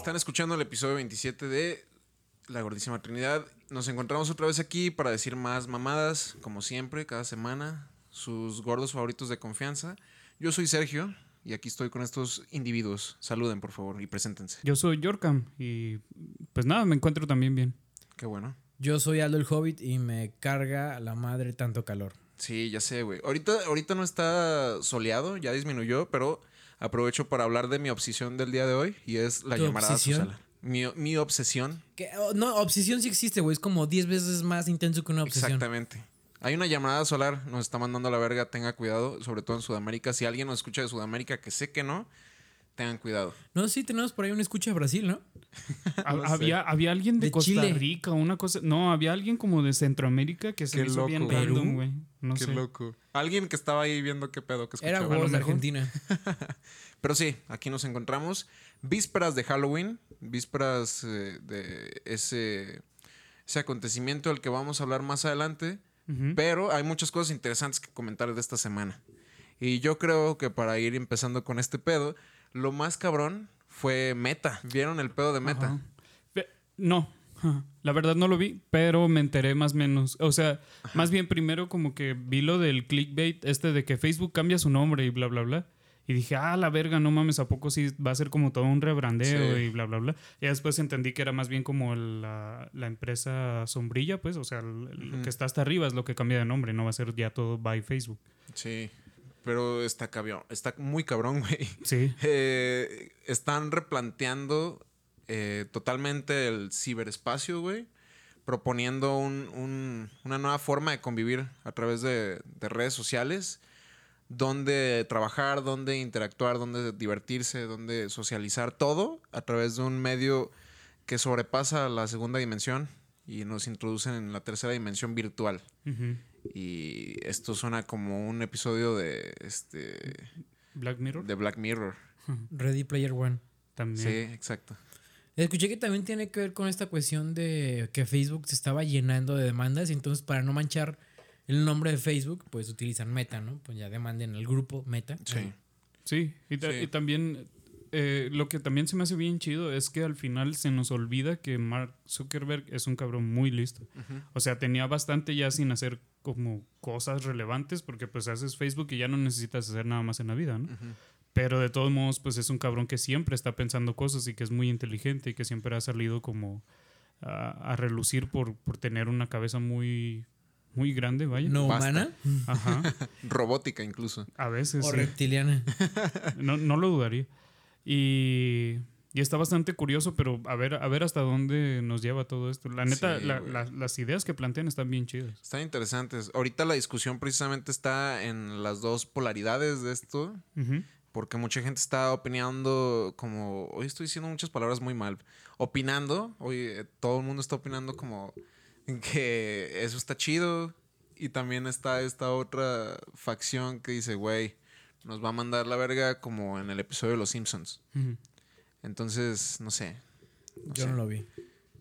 Están escuchando el episodio 27 de La Gordísima Trinidad. Nos encontramos otra vez aquí para decir más mamadas, como siempre, cada semana. Sus gordos favoritos de confianza. Yo soy Sergio y aquí estoy con estos individuos. Saluden, por favor, y preséntense. Yo soy Yorkam y pues nada, me encuentro también bien. Qué bueno. Yo soy Aldo el Hobbit y me carga la madre tanto calor. Sí, ya sé, güey. Ahorita, ahorita no está soleado, ya disminuyó, pero aprovecho para hablar de mi obsesión del día de hoy y es la ¿Tu llamarada obsesión? solar. Mi, mi obsesión. Oh, no, obsesión sí existe, güey. Es como 10 veces más intenso que una obsesión. Exactamente. Hay una llamada solar, nos está mandando a la verga, tenga cuidado, sobre todo en Sudamérica. Si alguien nos escucha de Sudamérica, que sé que no, tengan cuidado. No, sí, tenemos por ahí una escucha de Brasil, ¿no? Había, había alguien de, De Costa Chile. Rica, una cosa. No, había alguien como de Centroamérica que se Qué hizo loco. bien ¿Perú? random, güey. No Qué sé. loco. Alguien que estaba ahí viendo qué pedo que Era escuchaba. huevos de mejor. Argentina. Pero sí, aquí nos encontramos. Vísperas de Halloween, vísperas eh, de ese, ese acontecimiento del que vamos a hablar más adelante. Pero hay muchas cosas interesantes que comentar de esta semana. Y yo creo que para ir empezando con este pedo, lo más cabrón fue Meta. ¿Vieron el pedo de Meta? Ajá. No, la verdad no lo vi, pero me enteré más o menos. O sea, más bien primero como que vi lo del clickbait este de que Facebook cambia su nombre y bla, bla, bla. Y dije, ah, la verga, no mames, ¿a poco sí va a ser como todo un rebrandeo Sí. y bla, bla, bla? Y después entendí que era más bien como la, la empresa sombrilla, pues, o sea, el- Ujú. que está hasta arriba es lo que cambia de nombre, no va a ser ya todo by Facebook. Sí. Pero está cabrón, está muy cabrón, güey. Sí. Eh, están replanteando eh, totalmente el ciberespacio, güey. Proponiendo un- un- una nueva forma de convivir a través de, de redes sociales. Donde trabajar, donde interactuar, donde divertirse, donde socializar. Todo a través de un medio que sobrepasa la segunda dimensión y nos introducen en la tercera dimensión virtual. Y esto suena como un episodio de este Black Mirror de Black Mirror. Ready Player One. también. Sí, exacto. Escuché que también tiene que ver con esta cuestión de que Facebook se estaba llenando de demandas y entonces para no manchar el nombre de Facebook, pues utilizan Meta, ¿no? Pues ya demanden al grupo Meta. Sí. Sí, y, ta- Sí. y también eh, lo que también se me hace bien chido es que al final se nos olvida que Mark Zuckerberg es un cabrón muy listo. O sea, tenía bastante ya sin hacer como cosas relevantes porque pues haces Facebook y ya no necesitas hacer nada más en la vida, ¿no? Pero de todos modos, pues es un cabrón que siempre está pensando cosas y que es muy inteligente y que siempre ha salido como a, a relucir por, por tener una cabeza muy, muy grande, vaya. No Basta. humana Ajá. Robótica incluso. A veces. o sí. reptiliana. No, no lo dudaría. Y, y está bastante curioso, pero a ver, a ver hasta dónde nos lleva todo esto. La neta, Sí, la- güey. la- las ideas que plantean están bien chidas. Están interesantes. Ahorita la discusión precisamente está en las dos polaridades de esto. Porque mucha gente está opinando como... Hoy estoy diciendo muchas palabras muy mal. Opinando. Hoy todo el mundo está opinando como que eso está chido. Y también está esta otra facción que dice, güey, nos va a mandar la verga como en el episodio de Los Simpsons. Entonces, no sé. Yo no lo vi.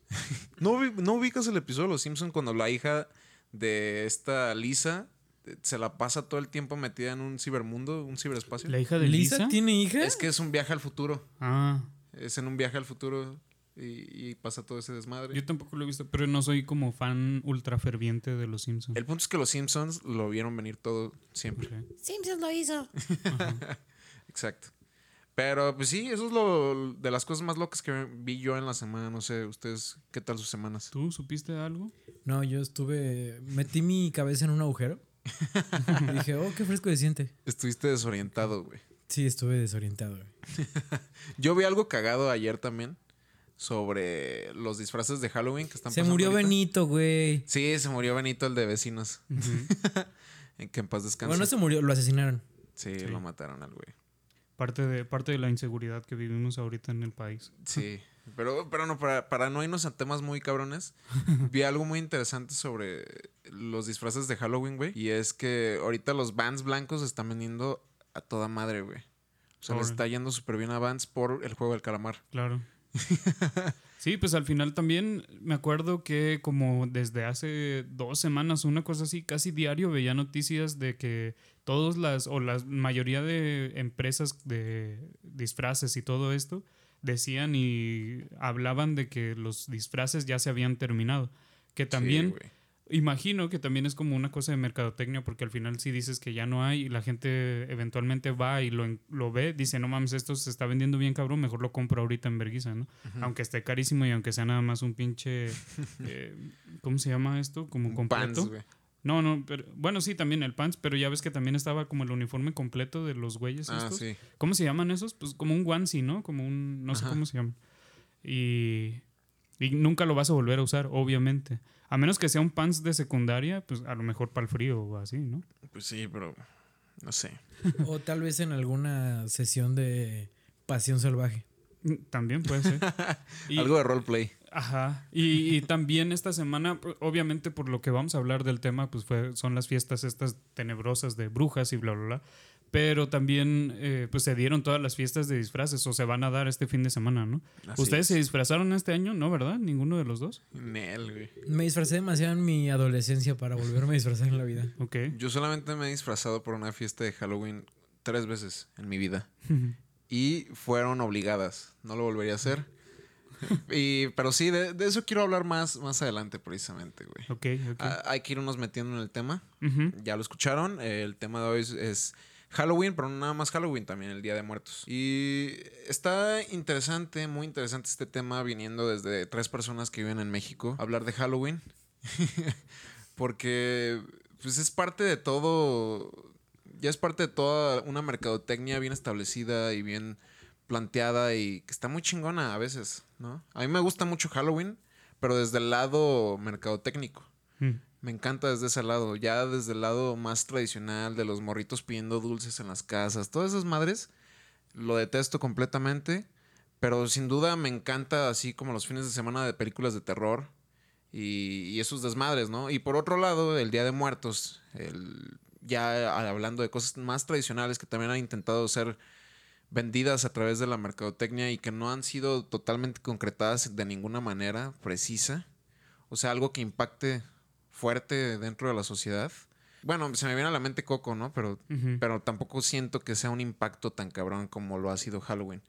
¿No, ¿No ubicas el episodio de Los Simpsons cuando la hija de esta Lisa eh, se la pasa todo el tiempo metida en un cibermundo, un ciberespacio? La hija de ¿Lisa, Lisa. tiene hija? Es que es un viaje al futuro. Ah, Es en un viaje al futuro y, y pasa todo ese desmadre. yo tampoco lo he visto, pero no soy como fan ultra ferviente de los Simpsons. El punto es que los Simpsons lo vieron venir todo siempre. Simpsons lo hizo. Exacto. Pero pues sí, eso es lo de las cosas más locas que vi yo en la semana. No sé, ustedes, ¿qué tal sus semanas? ¿Tú supiste algo? No, yo estuve. Metí mi cabeza en un agujero. y dije, oh, qué fresco se siente. Estuviste desorientado, güey. Sí, estuve desorientado. güey. Yo vi algo cagado ayer también sobre los disfraces de Halloween que están Se pasando murió ahorita. Benito, güey. Sí, se murió Benito, el de vecinos. en que en paz descanse. Bueno, no se murió, lo asesinaron. sí, Sí. lo mataron al güey. Parte de, parte de la inseguridad que vivimos ahorita en el país. Sí. Pero, pero no, para, para no irnos a temas muy cabrones, vi algo muy interesante sobre los disfraces de Halloween, güey. Y es que ahorita los Vans blancos están vendiendo a toda madre, güey. O sea, les Órale. está yendo súper bien a Vans por el juego del calamar. Claro. Sí, pues al final también me acuerdo que como desde hace dos semanas, una cosa así, casi diario veía noticias de que todas las, o la mayoría de empresas de disfraces y todo esto, decían y hablaban de que los disfraces ya se habían terminado. Que también. Imagino que también es como una cosa de mercadotecnia, porque al final si dices que ya no hay y la gente eventualmente va y lo, lo ve, dice, no mames, esto se está vendiendo bien cabrón, mejor lo compro ahorita en Berguisa, ¿no? Aunque esté carísimo y aunque sea nada más un pinche, eh, ¿cómo se llama esto? Como completo. Pants. No, no, pero, bueno, sí, también el pants, pero ya ves que también estaba como el uniforme completo de los güeyes Ah, estos. sí. ¿Cómo se llaman esos? Pues como un onesie, ¿no? Como un, no sé cómo se llaman. Y, y nunca lo vas a volver a usar, obviamente. A menos que sea un pants de secundaria, pues a lo mejor para el frío o así, ¿no? Pues sí, pero no sé. O tal vez en alguna sesión de pasión salvaje. Mm, También puede ser. Y- Algo de roleplay. Ajá. Y, y también esta semana, pues, obviamente por lo que vamos a hablar del tema, pues fue, son las fiestas estas tenebrosas de brujas y bla, bla, bla. Pero también eh, pues se dieron todas las fiestas de disfraces o se van a dar este fin de semana, ¿no? Así ¿Ustedes se disfrazaron este año? ¿No, verdad? ¿Ninguno de los dos? Nel, güey. Me disfracé demasiado en mi adolescencia para volverme a disfrazar en la vida. Ok. Yo solamente me he disfrazado por una fiesta de Halloween tres veces en mi vida. Y fueron obligadas. No lo volvería a hacer. y, pero sí, de, de eso quiero hablar más, más adelante, precisamente, güey. ok, ok. Ah, hay que irnos metiendo en el tema. Ya lo escucharon. eh, el tema de hoy es, es Halloween, pero no nada más Halloween, también el Día de Muertos. Y está interesante, muy interesante este tema viniendo desde tres personas que viven en México. Hablar de Halloween. Porque pues es parte de todo. Ya es parte de toda una mercadotecnia bien establecida y bien planteada y que está muy chingona a veces, ¿no? A mí me gusta mucho Halloween, pero desde el lado mercadotécnico. Mm. Me encanta desde ese lado, ya desde el lado más tradicional de los morritos pidiendo dulces en las casas, todas esas madres, lo detesto completamente, pero sin duda me encanta así como los fines de semana de películas de terror y, esos desmadres, ¿no? Y por otro lado, el Día de Muertos, el, ya hablando de cosas más tradicionales que también han intentado ser vendidas a través de la mercadotecnia y que no han sido totalmente concretadas de ninguna manera precisa. O sea, algo que impacte fuerte dentro de la sociedad. Bueno, se me viene a la mente Coco, ¿no? Pero, pero tampoco siento que sea un impacto tan cabrón como lo ha sido Halloween.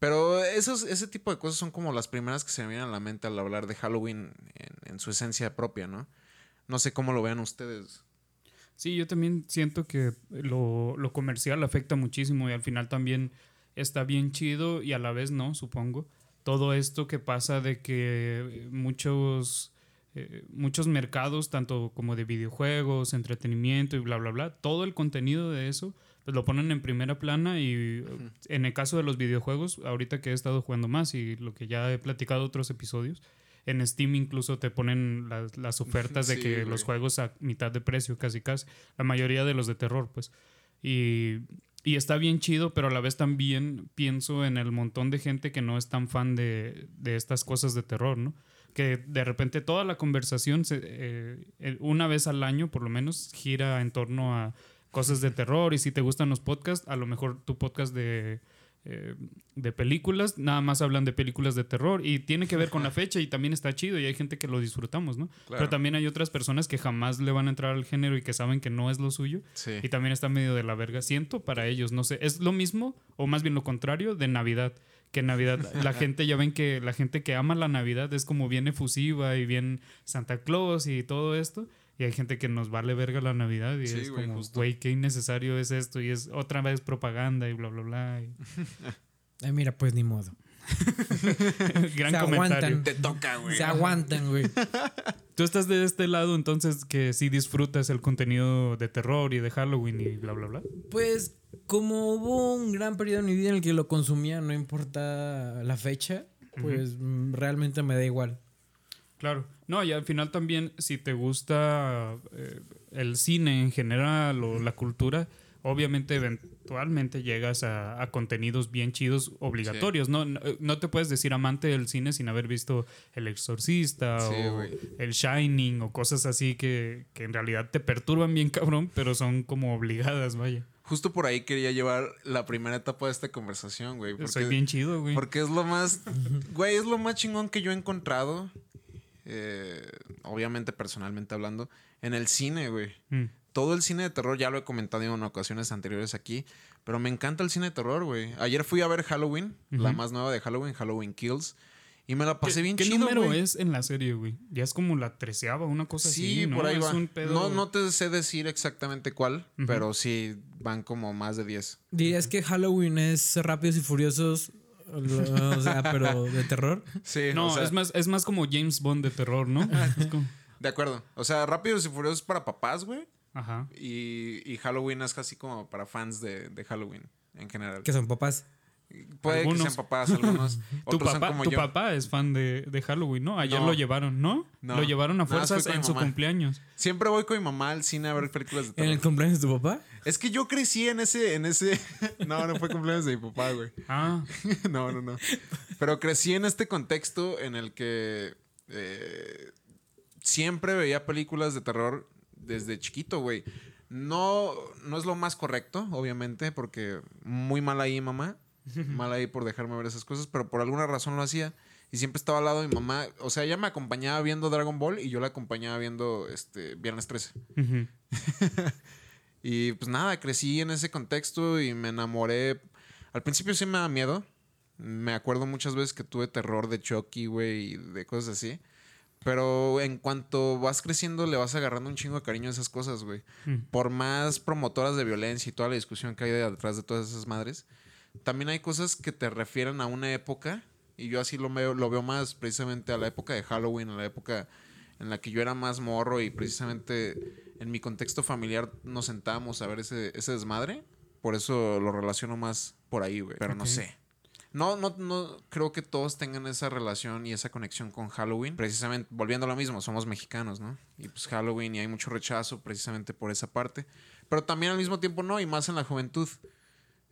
Pero esos, ese tipo de cosas son como las primeras que se me vienen a la mente al hablar de Halloween en, en su esencia propia, ¿no? No sé cómo lo vean ustedes. Sí, yo también siento que lo, lo comercial afecta muchísimo y al final también está bien chido y a la vez no, supongo. Todo esto que pasa de que muchos, eh, muchos mercados, tanto como de videojuegos, entretenimiento y bla, bla, bla, todo el contenido de eso, pues lo ponen en primera plana y en el caso de los videojuegos, ahorita que he estado jugando más y lo que ya he platicado otros episodios, en Steam incluso te ponen las, las ofertas de Sí, que güey. los juegos a mitad de precio, casi casi. La mayoría de los de terror, pues. Y, y está bien chido, pero a la vez también pienso en el montón de gente que no es tan fan de, de estas cosas de terror, ¿no? Que de repente toda la conversación, se, eh, una vez al año por lo menos, gira en torno a cosas de terror. Y si te gustan los podcasts, a lo mejor tu podcast de, eh, de películas, nada más hablan de películas de terror y tiene que ver con la fecha y también está chido y hay gente que lo disfrutamos, ¿no? Claro. Pero también hay otras personas que jamás le van a entrar al género y que saben que no es lo suyo Sí. y también está medio de la verga. Siento para ellos, no sé, es lo mismo o más bien lo contrario de Navidad. Que Navidad, la gente, ya ven que la gente que ama la Navidad es como bien efusiva y bien Santa Claus y todo esto. Y hay gente que nos vale verga la Navidad y Sí, es como, güey, qué innecesario es esto y es otra vez propaganda y bla, bla, bla. y- Ay, mira, pues ni modo. Gran Se comentario. aguantan. Te toca, güey. Se aguantan, güey. Tú estás de este lado, entonces que sí disfrutas el contenido de terror y de Halloween y bla, bla, bla. Pues como hubo un gran periodo en mi vida en el que lo consumía, no importa la fecha, pues mm, realmente me da igual. Claro. No, y al final también, si te gusta eh, el cine en general o la cultura, obviamente eventualmente llegas a, a contenidos bien chidos obligatorios. ¿no? No, no te puedes decir amante del cine sin haber visto El Exorcista Sí, o. El Shining o cosas así que, que en realidad te perturban bien cabrón, pero son como obligadas, vaya. Justo por ahí quería llevar la primera etapa de esta conversación, güey. Porque, Soy bien chido, güey. porque es lo más. Güey, es lo más chingón que yo he encontrado. eh, obviamente, personalmente hablando. En el cine, güey. Mm. todo el cine de terror, ya lo he comentado en ocasiones anteriores aquí, pero me encanta el cine de terror, güey. Ayer fui a ver Halloween, la más nueva de Halloween, Halloween Kills. Y me la pasé bien ¿Qué chido, número güey. es en la serie, güey? Ya es como la treceava, una cosa Sí, así, ¿no? por ahí es va. un pedo... No, no te sé decir exactamente cuál, pero sí van como más de 10. ¿Dirías que Halloween es Rápidos y Furiosos? O sea, pero de terror. Sí, No, o sea, es, más, es más como James Bond de terror, ¿no? Es como- de acuerdo. O sea, Rápidos y Furiosos para papás, güey. Ajá. Y, y Halloween es casi como para fans de, de Halloween en general. Que son papás. Puede que Algunos. sean papás, algunos. Tu otros son papá, como tu yo. papá es fan de, de Halloween, ¿no? Ayer No. lo llevaron, ¿no? No. Lo llevaron a fuerzas en su cumpleaños. Siempre voy con mi mamá al cine a ver películas de ¿En terror. el cumpleaños de tu papá? Es que yo crecí en ese, en ese. No, no fue cumpleaños de mi papá, güey. Ah, No, no, no. Pero crecí en este contexto en el que eh, siempre veía películas de terror desde chiquito, güey. No, no es lo más correcto, obviamente, porque muy mal ahí, mamá. Mal ahí por dejarme ver esas cosas, pero por alguna razón lo hacía. Y siempre estaba al lado de mi mamá. O sea, ella me acompañaba viendo Dragon Ball y yo la acompañaba viendo este, Viernes 13. ujú. Y pues nada, crecí en ese contexto y me enamoré. Al principio sí me da miedo. Me acuerdo muchas veces que tuve terror de Chucky, güey, y de cosas así. Pero en cuanto vas creciendo, le vas agarrando un chingo de cariño a esas cosas, güey. Mm. Por más promotoras de violencia y toda la discusión que hay detrás de todas esas madres, también hay cosas que te refieren a una época. Y yo así lo veo, lo veo más precisamente a la época de Halloween, a la época en la que yo era más morro y precisamente en mi contexto familiar nos sentábamos a ver ese, ese desmadre. Por eso lo relaciono más por ahí, güey. Pero no sé. No, no, no creo que todos tengan esa relación y esa conexión con Halloween. Precisamente, volviendo a lo mismo, somos mexicanos, ¿no? Y pues Halloween y hay mucho rechazo precisamente por esa parte. Pero también al mismo tiempo no, y más en la juventud.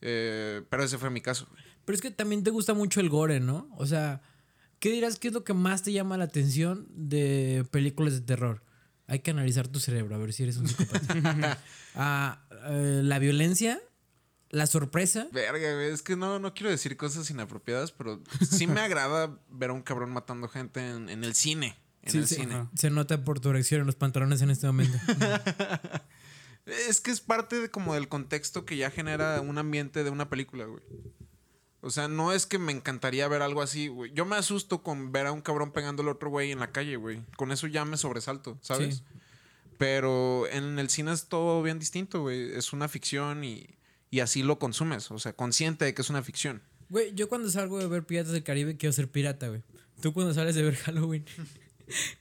Eh, pero ese fue mi caso. Pero es que también te gusta mucho el gore, ¿no? O sea, ¿qué dirás que es lo que más te llama la atención de películas de terror? Hay que analizar tu cerebro, a ver si eres un psicópata. Ah, eh, la violencia, la sorpresa. Verga, es que no, no quiero decir cosas inapropiadas, pero sí me agrada ver a un cabrón matando gente en, en el cine. En Sí, el sí. cine. Ajá. Se nota por tu erección en los pantalones en este momento. Es que es parte de como del contexto que ya genera un ambiente de una película, güey. O sea, no es que me encantaría ver algo así, güey. Yo me asusto con ver a un cabrón pegando al otro güey en la calle, güey. Con eso ya me sobresalto, ¿sabes? Sí. Pero en el cine es todo bien distinto, güey. Es una ficción y, y así lo consumes. O sea, consciente de que es una ficción. Güey, yo cuando salgo de ver Piratas del Caribe quiero ser pirata, güey. Tú cuando sales de ver Halloween,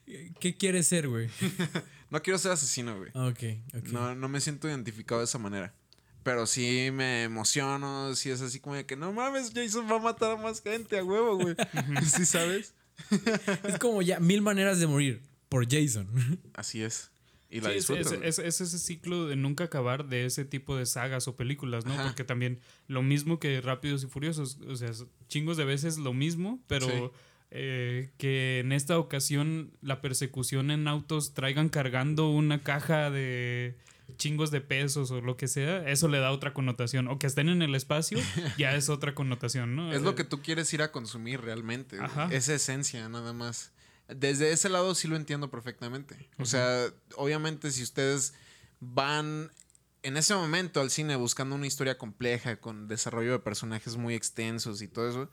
¿qué quieres ser, güey? No quiero ser asesino, güey. Ok, ok. No, no me siento identificado de esa manera. Pero sí me emociono, sí es así como de que no mames, Jason va a matar a más gente a huevo, güey. ¿Sí sabes? Es como ya mil maneras de morir por Jason. Así es. Y la Sí, es, disfruto. es- güey. es- es ese ciclo de nunca acabar de ese tipo de sagas o películas, ¿no? Ajá. Porque también lo mismo que Rápidos y Furiosos, o sea, chingos de veces lo mismo, pero Sí. Eh, que en esta ocasión la persecución en autos traigan cargando una caja de chingos de pesos o lo que sea, eso le da otra connotación. O que estén en el espacio, ya es otra connotación, ¿no? Es lo Eh, que tú quieres ir a consumir realmente. Ajá. Esa esencia, nada más. Desde ese lado sí lo entiendo perfectamente. O sea, obviamente si ustedes van en ese momento al cine buscando una historia compleja, con desarrollo de personajes muy extensos y todo eso,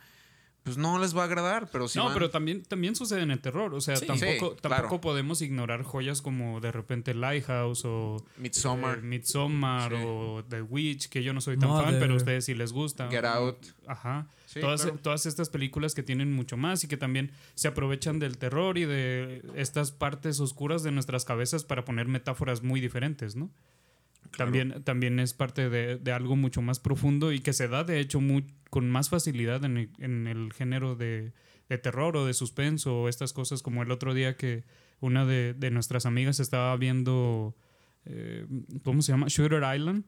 pues no les va a agradar. Pero si no, van- pero también, también sucede en el terror. O sea, Sí. tampoco, Sí, claro. tampoco podemos ignorar joyas como de repente Lighthouse o Midsommar, Eh, Midsommar Sí. o The Witch, que yo no soy tan fan, pero a ustedes sí les gusta. Get Out. Ajá. Sí, todas, claro. todas estas películas que tienen mucho más y que también se aprovechan del terror y de estas partes oscuras de nuestras cabezas para poner metáforas muy diferentes, ¿no? También, también es parte de, de algo mucho más profundo y que se da, de hecho, mu- con más facilidad en el, en el género de, terror o de suspenso o estas cosas, como el otro día que una de, de nuestras amigas estaba viendo, eh, ¿cómo se llama? Shooter Island.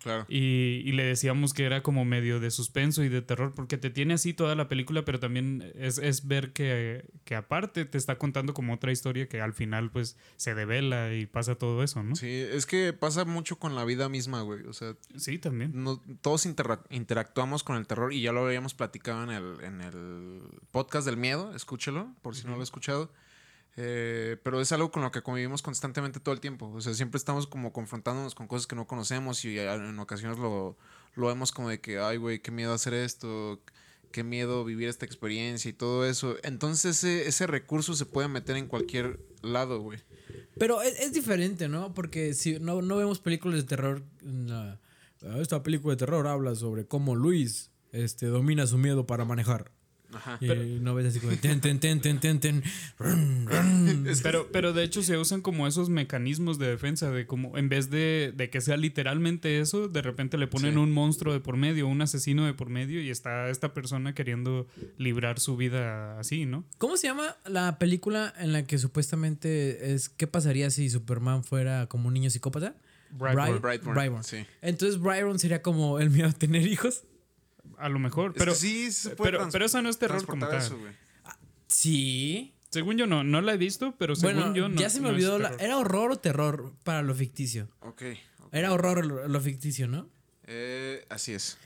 Claro. Y, y le decíamos que era como medio de suspenso y de terror, porque te tiene así toda la película, pero también es, es ver que, que aparte te está contando como otra historia que al final pues se devela y pasa todo eso, ¿no? Sí, es que pasa mucho con la vida misma, güey. O sea, Sí, también. no- todos interactuamos con el terror y ya lo habíamos platicado en el, en el podcast del miedo, escúchelo, por si no lo he escuchado. Eh, pero es algo con lo que convivimos constantemente todo el tiempo. O sea, siempre estamos como confrontándonos con cosas que no conocemos y en ocasiones lo, lo vemos como de que, ay, güey, qué miedo hacer esto, qué miedo vivir esta experiencia y todo eso. Entonces ese, ese recurso se puede meter en cualquier lado, güey. Pero es, es, diferente, ¿no? Porque si no, no vemos películas de terror. esta película de terror habla sobre cómo Luis este, domina su miedo para manejar. Ajá. Y pero, no ves así como ten, ten, ten, ten, ten, ten. Pero, pero de hecho se usan como esos mecanismos de defensa, de como en vez de, de que sea literalmente eso, de repente le ponen un monstruo de por medio, un asesino de por medio y está esta persona queriendo librar su vida así, ¿no? ¿Cómo se llama la película en la que supuestamente es qué pasaría si Superman fuera como un niño psicópata? Brightburn. Sí. Entonces Brightburn sería como el miedo a tener hijos. A lo mejor, pero. sí, se puede pero, pero eso no es terror como tal. Eso, sí. Según yo no, no la he visto, pero según bueno, yo no. Ya se me olvidó. La, ¿Era horror o terror para lo ficticio? Ok. okay. Era horror lo, lo ficticio, ¿no? Eh, así es.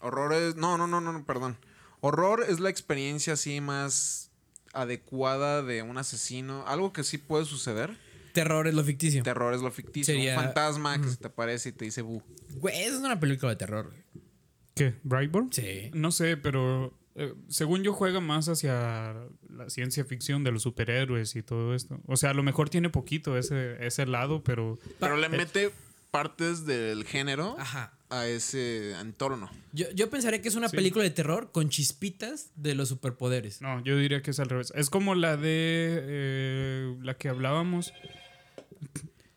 Horror es. No, no, no, no, perdón. Horror es la experiencia así más adecuada de un asesino. Algo que sí puede suceder. Terror es lo ficticio. Terror es lo ficticio. Sería... Un fantasma que se te aparece y te dice bu. Güey, eso es una película de terror. ¿Qué? ¿Brightburn? Sí. No sé, pero eh, según yo juega más hacia la ciencia ficción de los superhéroes y todo esto. O sea, a lo mejor tiene poquito ese, ese lado, pero... Pero le mete partes del género Ajá. a ese entorno. Yo, yo pensaría que es una sí. película de terror con chispitas de los superpoderes. No, yo diría que es al revés. Es como la de eh, la que hablábamos.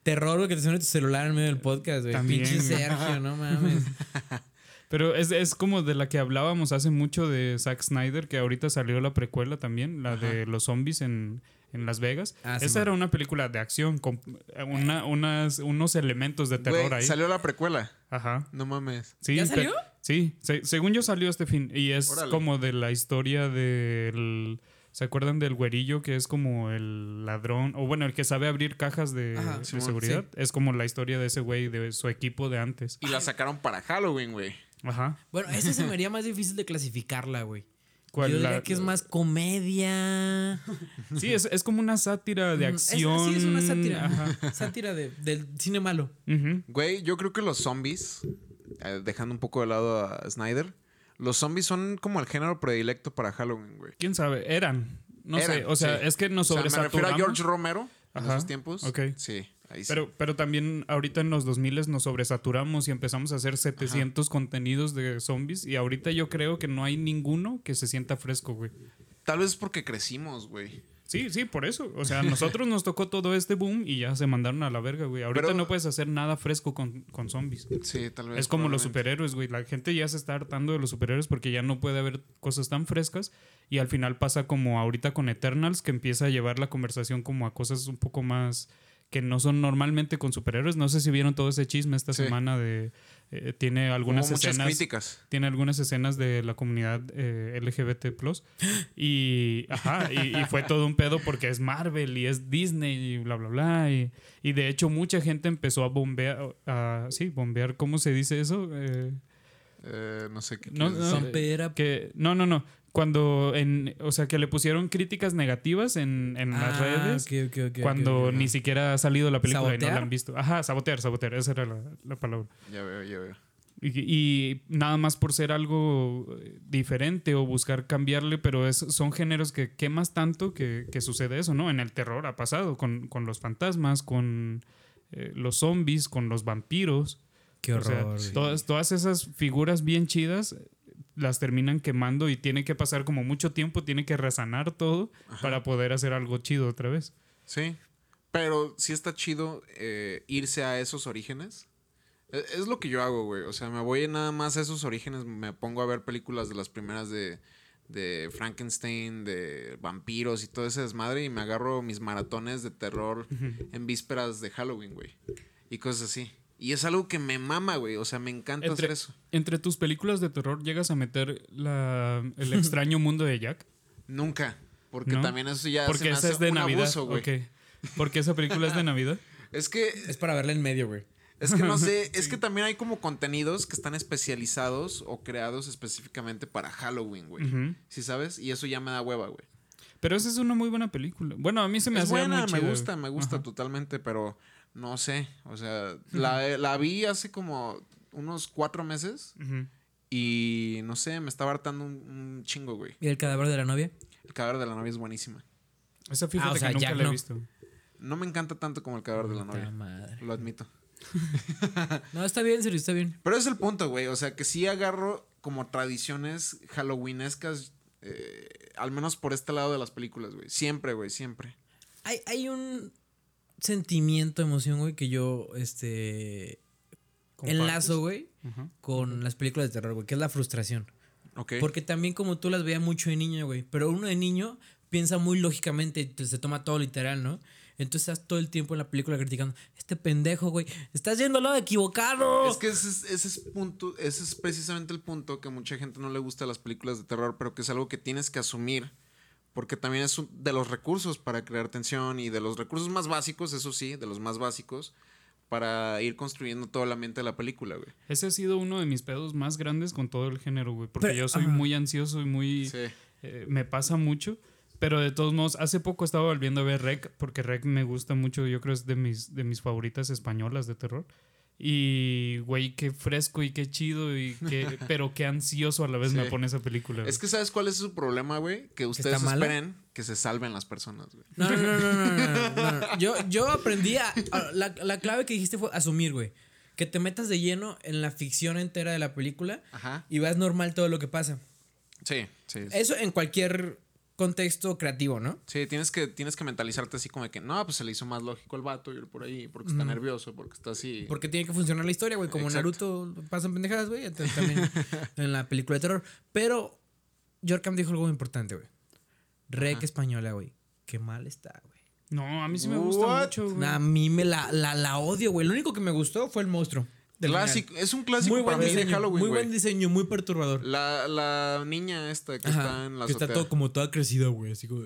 Terror que te suena tu celular en medio del podcast, güey. También. Pinche Sergio, no mames. Pero es, es, como de la que hablábamos hace mucho de Zack Snyder, que ahorita salió la precuela también, la Ajá. de los zombies en, en Las Vegas. Ah, Esa sí, era man. una película de acción con una, unas, unos elementos de terror ahí. Salió la precuela. Ajá. No mames. Sí, ¿Ya salió? Sí, se, según yo salió este fin. Y es Órale. como de la historia del... ¿Se acuerdan del güerillo que es como el ladrón? O bueno, el que sabe abrir cajas de, Ajá, de sí, seguridad. sí. Es como la historia de ese güey, de su equipo de antes. Y la sacaron para Halloween, güey. Ajá. Bueno, esa se me haría más difícil de clasificarla, güey. ¿Cuál? Yo diría La- que es más comedia. Sí, es, es como una sátira de Mm, es- acción. sí, es una sátira. Ajá. Sátira de- del cine malo. Ujú. Güey, yo creo que los zombies, eh, dejando un poco de lado a Snyder, los zombies son como el género predilecto para Halloween, güey. ¿Quién sabe? Eran. No Eran, sé, o sea, sí. es que nos O sea, me refiero a sobresaturamos. George Romero en Ajá, esos tiempos. ok. Sí, ahí sí. Pero, pero también ahorita en los 2000 nos sobresaturamos y empezamos a hacer 700 contenidos de zombies y ahorita yo creo que no hay ninguno que se sienta fresco, güey. Tal vez porque crecimos, güey. Sí, sí, por eso. O sea, a nosotros nos tocó todo este boom y ya se mandaron a la verga, güey. Ahorita Pero- no puedes hacer nada fresco con, con zombies. Sí, tal vez. Es como los superhéroes, güey. La gente ya se está hartando de los superhéroes porque ya no puede haber cosas tan frescas. Y al final pasa como ahorita con Eternals, que empieza a llevar la conversación como a cosas un poco más que no son normalmente con superhéroes. No sé si vieron todo ese chisme esta Sí. semana de... eh, tiene algunas Hubo escenas... críticas. Tiene algunas escenas de la comunidad eh, LGBT+. Y, ajá, y, y fue todo un pedo porque es Marvel y es Disney y bla, bla, bla. Y, y de hecho mucha gente empezó a bombear... a- sí, bombear, ¿cómo se dice eso? Eh, Eh, no sé qué. no, que, no, no, no. Cuando en... O sea, que le pusieron críticas negativas en, en las Ah, redes. ok, ok, ok, cuando ni siquiera ha salido la película y no la han visto. Ajá, sabotear, sabotear. Esa era la, la palabra. Ya veo, ya veo. Y, y nada más por ser algo eh, diferente o buscar cambiarle, pero es, son géneros que quemas tanto que, que sucede eso, ¿no? En el terror ha pasado con, con los fantasmas, con eh, los zombies, con los vampiros. Qué O sea, horror. todas, todas esas figuras bien chidas las terminan quemando y tiene que pasar como mucho tiempo, tiene que resanar todo para poder hacer algo chido otra vez. Sí. Pero sí está chido eh, irse a esos orígenes. E- Es lo que yo hago, güey. O sea, me voy nada más a esos orígenes. Me pongo a ver películas de las primeras de, de Frankenstein, de vampiros y todo ese desmadre. Y me agarro mis maratones de terror en vísperas de Halloween, güey. Y cosas así. Y es algo que me mama, güey. O sea, me encanta Entre, hacer eso. entre tus películas de terror llegas a meter la, el extraño mundo de Jack. Nunca. Porque ¿No? también eso ya se me esa hace es de un Navidad. abuso, güey. ok. Porque esa película es de Navidad. Es que Es para verla en medio, güey. Es que no sé, es que también hay como contenidos que están especializados o creados específicamente para Halloween, güey. ¿Sí sabes? Y eso ya me da hueva, güey. Pero esa es una muy buena película. Bueno, a mí se me es hace buena, muy me chida, gusta, güey. me gusta Ajá. totalmente, pero no sé. O sea, la, la vi hace como unos cuatro meses y no sé, me estaba hartando un, un chingo, güey. ¿Y el cadáver de la novia? El cadáver de la novia es buenísima. Esa fíjate Ah, o sea, que nunca la he no. visto. No me encanta tanto como el cadáver de la novia. madre. Lo admito. No, está bien, serio, está bien. Pero es el punto, güey. O sea, que sí agarro como tradiciones halloweenescas, eh, al menos por este lado de las películas, güey. Siempre, güey, siempre. Hay, hay un sentimiento, emoción, güey, que yo, este, ¿Compartes? enlazo, güey, con las películas de terror, güey, que es la frustración. Porque también como tú las veías mucho de niño, güey, pero uno de niño piensa muy lógicamente se toma todo literal, ¿no? Entonces estás todo el tiempo en la película criticando, este pendejo, güey, estás yendo al lado equivocado. Es que ese es, ese es punto, ese es precisamente el punto que a mucha gente no le gusta de las películas de terror, pero que es algo que tienes que asumir. Porque también es un- de los recursos para crear tensión y de los recursos más básicos, eso sí, de los más básicos, para ir construyendo todo el ambiente de la película, güey. Ese ha sido uno de mis pedos más grandes con todo el género, güey. Porque Pero- yo soy muy ansioso y muy... Sí. eh, me pasa mucho. Pero de todos modos, hace poco estaba volviendo a ver Rec, porque Rec me gusta mucho, yo creo es de mis, de mis favoritas españolas de terror. Y, güey, qué fresco y qué chido y qué... pero qué ansioso a la vez me pone esa película. Es que ¿sabes cuál es su problema, güey? Que ustedes esperen que se salven las personas, güey. No no no, no, Yo, yo aprendí a... la, la, clave que dijiste fue asumir, güey. Que te metas de lleno en la ficción entera de la película Ajá. y vas normal todo lo que pasa. Sí, sí. Eso en cualquier contexto creativo, ¿no? Sí, tienes que, tienes que mentalizarte así como de que no, pues se le hizo más lógico el vato ir por ahí, porque está nervioso, porque está así. Porque tiene que funcionar la historia, güey. Como Exacto. Naruto pasan pendejadas, güey. entonces También en la película de terror. Pero Jorkam dijo algo muy importante, güey. Rec Ajá. española, güey. Qué mal está, güey. No, a mí sí me gusta What? mucho, güey. A mí me la, la, la odio, güey. Lo único que me gustó fue el monstruo. Clásico, es un clásico Muy para buen mí de diseño. Halloween, muy buen diseño, muy perturbador. La, la niña esta que Ajá, está en la que está todo como toda crecida, güey. Así como.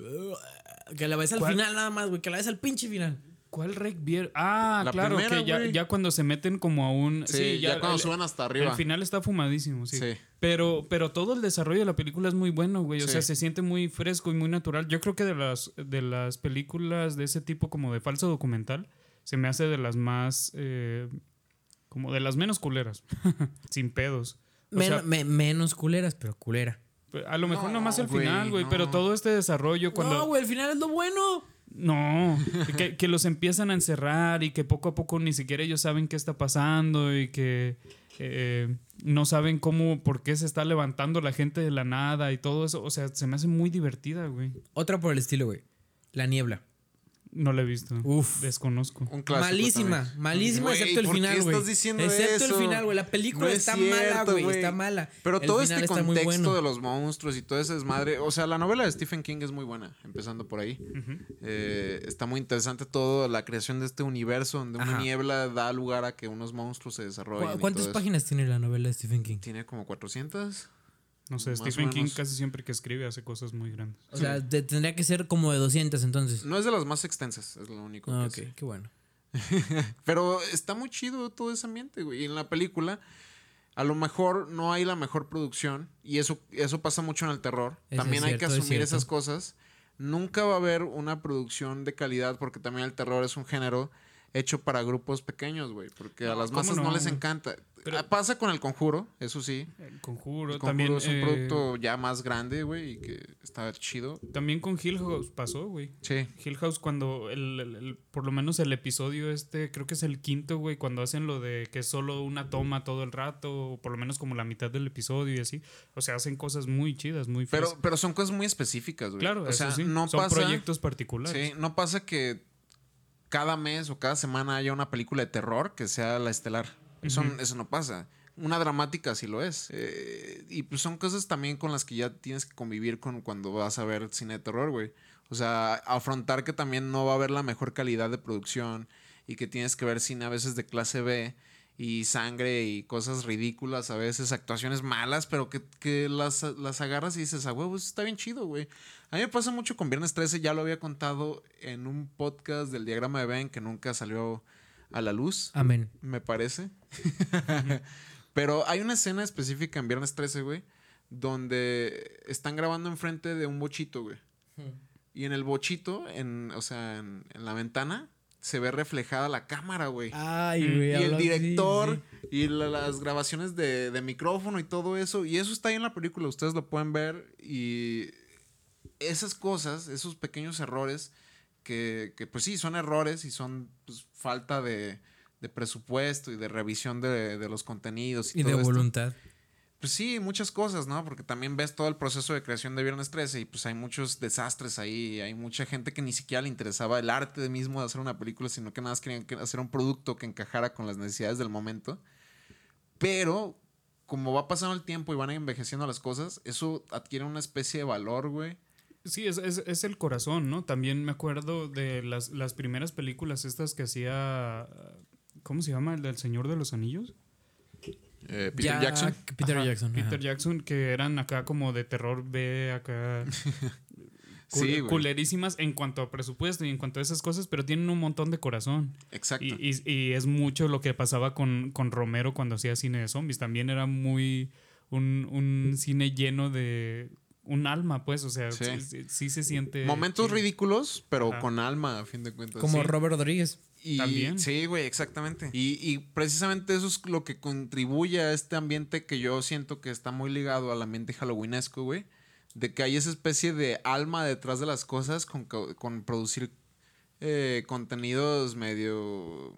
Que la ves al ¿Cuál? final nada más, güey. Que la ves al pinche final. ¿Cuál Rec? Ah, La claro, primera, que ya, ya cuando se meten como a un... Sí, ya, cuando el- suben hasta arriba. El final está fumadísimo, sí. Sí. Pero, pero todo el desarrollo de la película es muy bueno, güey. O Sí. sea, se siente muy fresco y muy natural. Yo creo que de las, de las películas de ese tipo, como de falso documental, se me hace de las más. eh, como de las menos culeras. Sin pedos. O Men- sea, me- menos culeras, pero culera. a lo mejor No, nomás el final, güey. no. Pero todo este desarrollo cuando. No, güey, el final es lo bueno. No, que, que los empiezan a encerrar y que poco a poco ni siquiera ellos saben qué está pasando y que eh, no saben cómo, por qué se está levantando la gente de la nada y todo eso. O sea, se me hace muy divertida, güey. Otra por el estilo, güey. La niebla. No la he visto. Uf. Desconozco. Un clásico malísima, también. malísima, excepto el ¿por qué final, güey. estás diciendo Excepto eso? el final, güey. La película No está mala, cierto, güey. güey. Está mala. Pero El todo final este está muy contexto bueno. de los monstruos y todo ese desmadre. O sea, la novela de Stephen King es muy buena, empezando por ahí. Eh, está muy interesante todo, la creación de este universo donde una Ajá. niebla da lugar a que unos monstruos se desarrollen. ¿Cu- y ¿Cuántas eso. páginas tiene la novela de Stephen King? Tiene como 400. No sé, Stephen King casi siempre que escribe hace cosas muy grandes. O sea, de- tendría que ser como de 200 entonces. No es de las más extensas, es lo único Ah, que ok, sé. qué bueno. Pero está muy chido todo ese ambiente, güey. Y en la película, a lo mejor no hay la mejor producción. Y eso, eso pasa mucho en el terror. Eso también hay que es asumir esas cosas. Nunca va a haber una producción de calidad porque también el terror es un género hecho para grupos pequeños, güey. Porque a las ¿cómo masas no, no, les güey? encanta. Pero- Ah, Pasa con el conjuro, eso sí. El Conjuro, El conjuro también. es un eh, producto ya más grande, güey, y que está chido. También con Hill House pasó, güey. Sí. Hill House cuando el, por lo menos el episodio este, creo que es el quinto, güey, cuando hacen lo de que es solo una toma todo el rato, o por lo menos como la mitad del episodio y así. O sea, hacen cosas muy chidas, muy Pero, frescas. pero son cosas muy específicas, güey. Claro, o sea, sí. no Son pasa. proyectos particulares. Sí, no pasa que cada mes o cada semana haya una película de terror que sea la estelar. Eso, eso no pasa. Una dramática sí lo es. Eh, y pues son cosas también con las que ya tienes que convivir con cuando vas a ver cine de terror, güey. O sea, afrontar que también no va a haber la mejor calidad de producción y que tienes que ver cine a veces de clase B y sangre y cosas ridículas, a veces actuaciones malas, pero que, que las, las agarras y dices, a huevo, eso está bien chido, güey. A mí me pasa mucho con Viernes 13, ya lo había contado en un podcast del diagrama de Ben que nunca salió a la luz, Amén. me parece. Pero hay una escena específica en Viernes 13, güey, donde están grabando enfrente de un bochito, güey. Y en el bochito, en, o sea, en, en la ventana, se ve reflejada la cámara, güey. Ay, Mm. güey. y el director sí. y la- las grabaciones de, de micrófono y todo eso. Y eso está ahí en la película, ustedes lo pueden ver. Y esas cosas, esos pequeños errores, que, que, pues sí, son errores y son pues, falta de, de presupuesto y de revisión de, de los contenidos. Y, Y de esto. voluntad. Pues sí, muchas cosas, ¿no? Porque también ves todo el proceso de creación de Viernes 13 y pues hay muchos desastres ahí. Hay mucha gente que ni siquiera le interesaba el arte de mismo de hacer una película, sino que nada más querían que- hacer un producto que encajara con las necesidades del momento. Pero como va pasando el tiempo y van envejeciendo las cosas, eso adquiere una especie de valor, güey. Sí, es, es, es el corazón, ¿no? También me acuerdo de las, las primeras películas estas que hacía. ¿Cómo se llama? El del Señor de los Anillos. Eh, Peter Ya- Jackson. Peter Ajá, Jackson. ajá. Peter Jackson, que eran acá como de terror B, acá. Sí, cul- culerísimas en cuanto a presupuesto y en cuanto a esas cosas, pero tienen un montón de corazón. Exacto. Y, y- y es mucho lo que pasaba con, con Romero cuando hacía cine de zombies. También era muy un, un cine lleno de un alma, pues. O sea, Sí. sí, se siente. Momentos chido. ridículos, pero Ajá. con alma, a fin de cuentas. Como Sí. Robert Rodríguez. Y, También. Sí, güey, exactamente. Y, y precisamente eso es lo que contribuye a este ambiente que yo siento que está muy ligado al ambiente halloweenesco, güey. De que hay esa especie de alma detrás de las cosas con, co- con producir eh, contenidos medio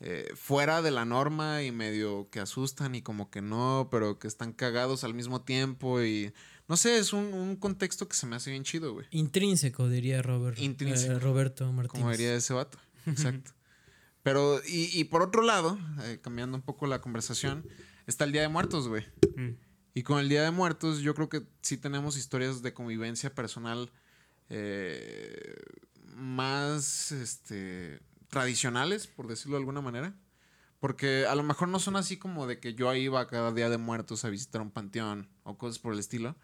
eh, fuera de la norma y medio que asustan y como que no, pero que están cagados al mismo tiempo y no sé, es un, un contexto que se me hace bien chido, güey. Intrínseco, diría Robert. Intrínseco. eh, Roberto Martínez. Como diría ese vato. Exacto. Pero, y, y por otro lado, eh, cambiando un poco la conversación, está el Día de Muertos, güey. Mm. Y con el Día de Muertos, yo creo que sí tenemos historias de convivencia personal eh, más este, tradicionales, por decirlo de alguna manera. Porque a lo mejor no son así como de que yo iba cada Día de Muertos a visitar un panteón o cosas por el estilo.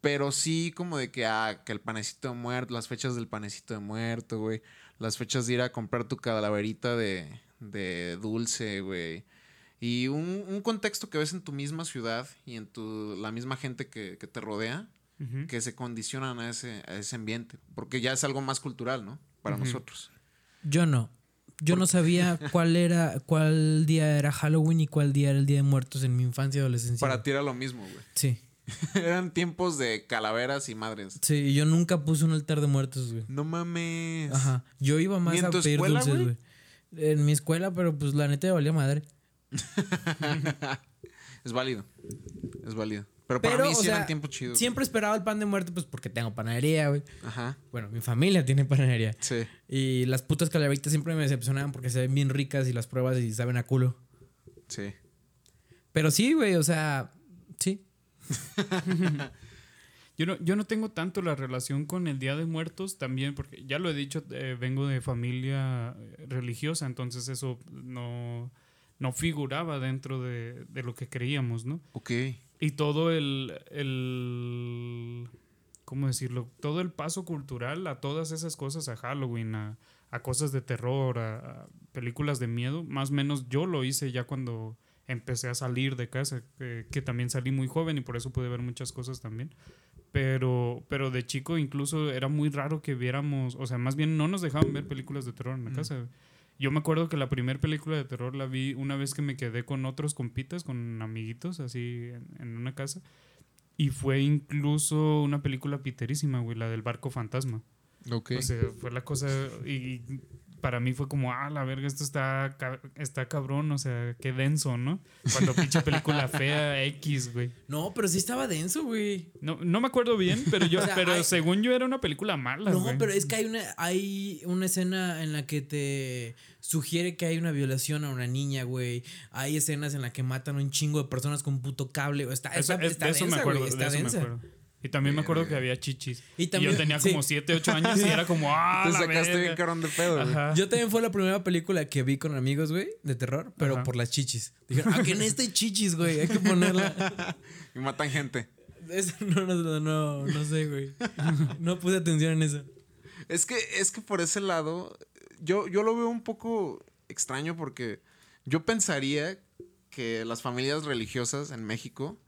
Pero sí como de que, ah, que el panecito de muerto, las fechas del panecito de muerto, güey. Las fechas de ir a comprar tu calaverita de, de dulce, güey. Y un, un contexto que ves en tu misma ciudad y en tu, la misma gente que, que te rodea, que se condicionan a ese, a ese ambiente. Porque ya es algo más cultural, ¿no? Para nosotros. Yo no. Yo no sabía cuál era, cuál día era Halloween y cuál día era el Día de Muertos en mi infancia y adolescencia. Para ti era lo mismo, güey. Sí. Eran tiempos de calaveras y madres. Sí, y yo nunca puse un altar de muertos, güey. No mames. Ajá. Yo iba más ¿Ni en a tu pedir escuela, dulces, güey? En mi escuela, pero pues la neta me valía madre. Es válido. Es válido. Pero para mí sí sea, eran tiempos chidos. Siempre esperaba el pan de muerte, pues porque tengo panadería, güey. Ajá. Bueno, mi familia tiene panadería. Sí. Y las putas calaveritas siempre me decepcionaban porque se ven bien ricas y las pruebas y saben a culo. Sí. Pero sí, güey, o sea, sí. Yo no, yo no tengo tanto la relación con el Día de Muertos también, porque ya lo he dicho, eh, vengo de familia eh, religiosa, entonces eso no, no figuraba dentro de, de lo que creíamos, ¿no? Ok. Y todo el, el, ¿cómo decirlo? Todo el paso cultural a todas esas cosas, a Halloween, a, a cosas de terror, a, a películas de miedo, más o menos yo lo hice ya cuando empecé a salir de casa, que, que también salí muy joven y por eso pude ver muchas cosas también. Pero, pero de chico incluso era muy raro que viéramos, o sea, más bien no nos dejaban ver películas de terror en la casa. Yo me acuerdo que la primera película de terror la vi una vez que me quedé con otros compitas, con amiguitos, así en, en una casa. Y fue incluso una película piterísima, güey, la del barco fantasma. Ok. O sea, fue la cosa. Y para mí fue como, ah, la verga, esto está, está cabrón, o sea, qué denso, ¿no? Cuando pinche película fea X, güey. No, pero sí estaba denso, güey. No, no me acuerdo bien, pero yo, O sea, pero hay- según yo era una película mala, No, güey. pero es que hay una, hay una escena en la que te sugiere que hay una violación a una niña, güey. Hay escenas en las que matan a un chingo de personas con puto cable. Está, Eso- está, es- está de eso me densa, acuerdo, güey. de Está eso me densa. acuerdo. Y también me acuerdo que había chichis. Y Y, también- yo tenía sí. como 7, 8 años y era como, ah, Te la sacaste verga. bien carón de pedo, güey. Yo también fue la primera película que vi con amigos, güey, de terror, pero Ajá. por las chichis. Dijeron, ah, que en este hay chichis, güey, hay que ponerla. Y matan gente. Eso no, no, no, no, no sé, güey. No puse atención en eso. Es que, es que por ese lado, yo, yo lo veo un poco extraño porque yo pensaría que las familias religiosas en México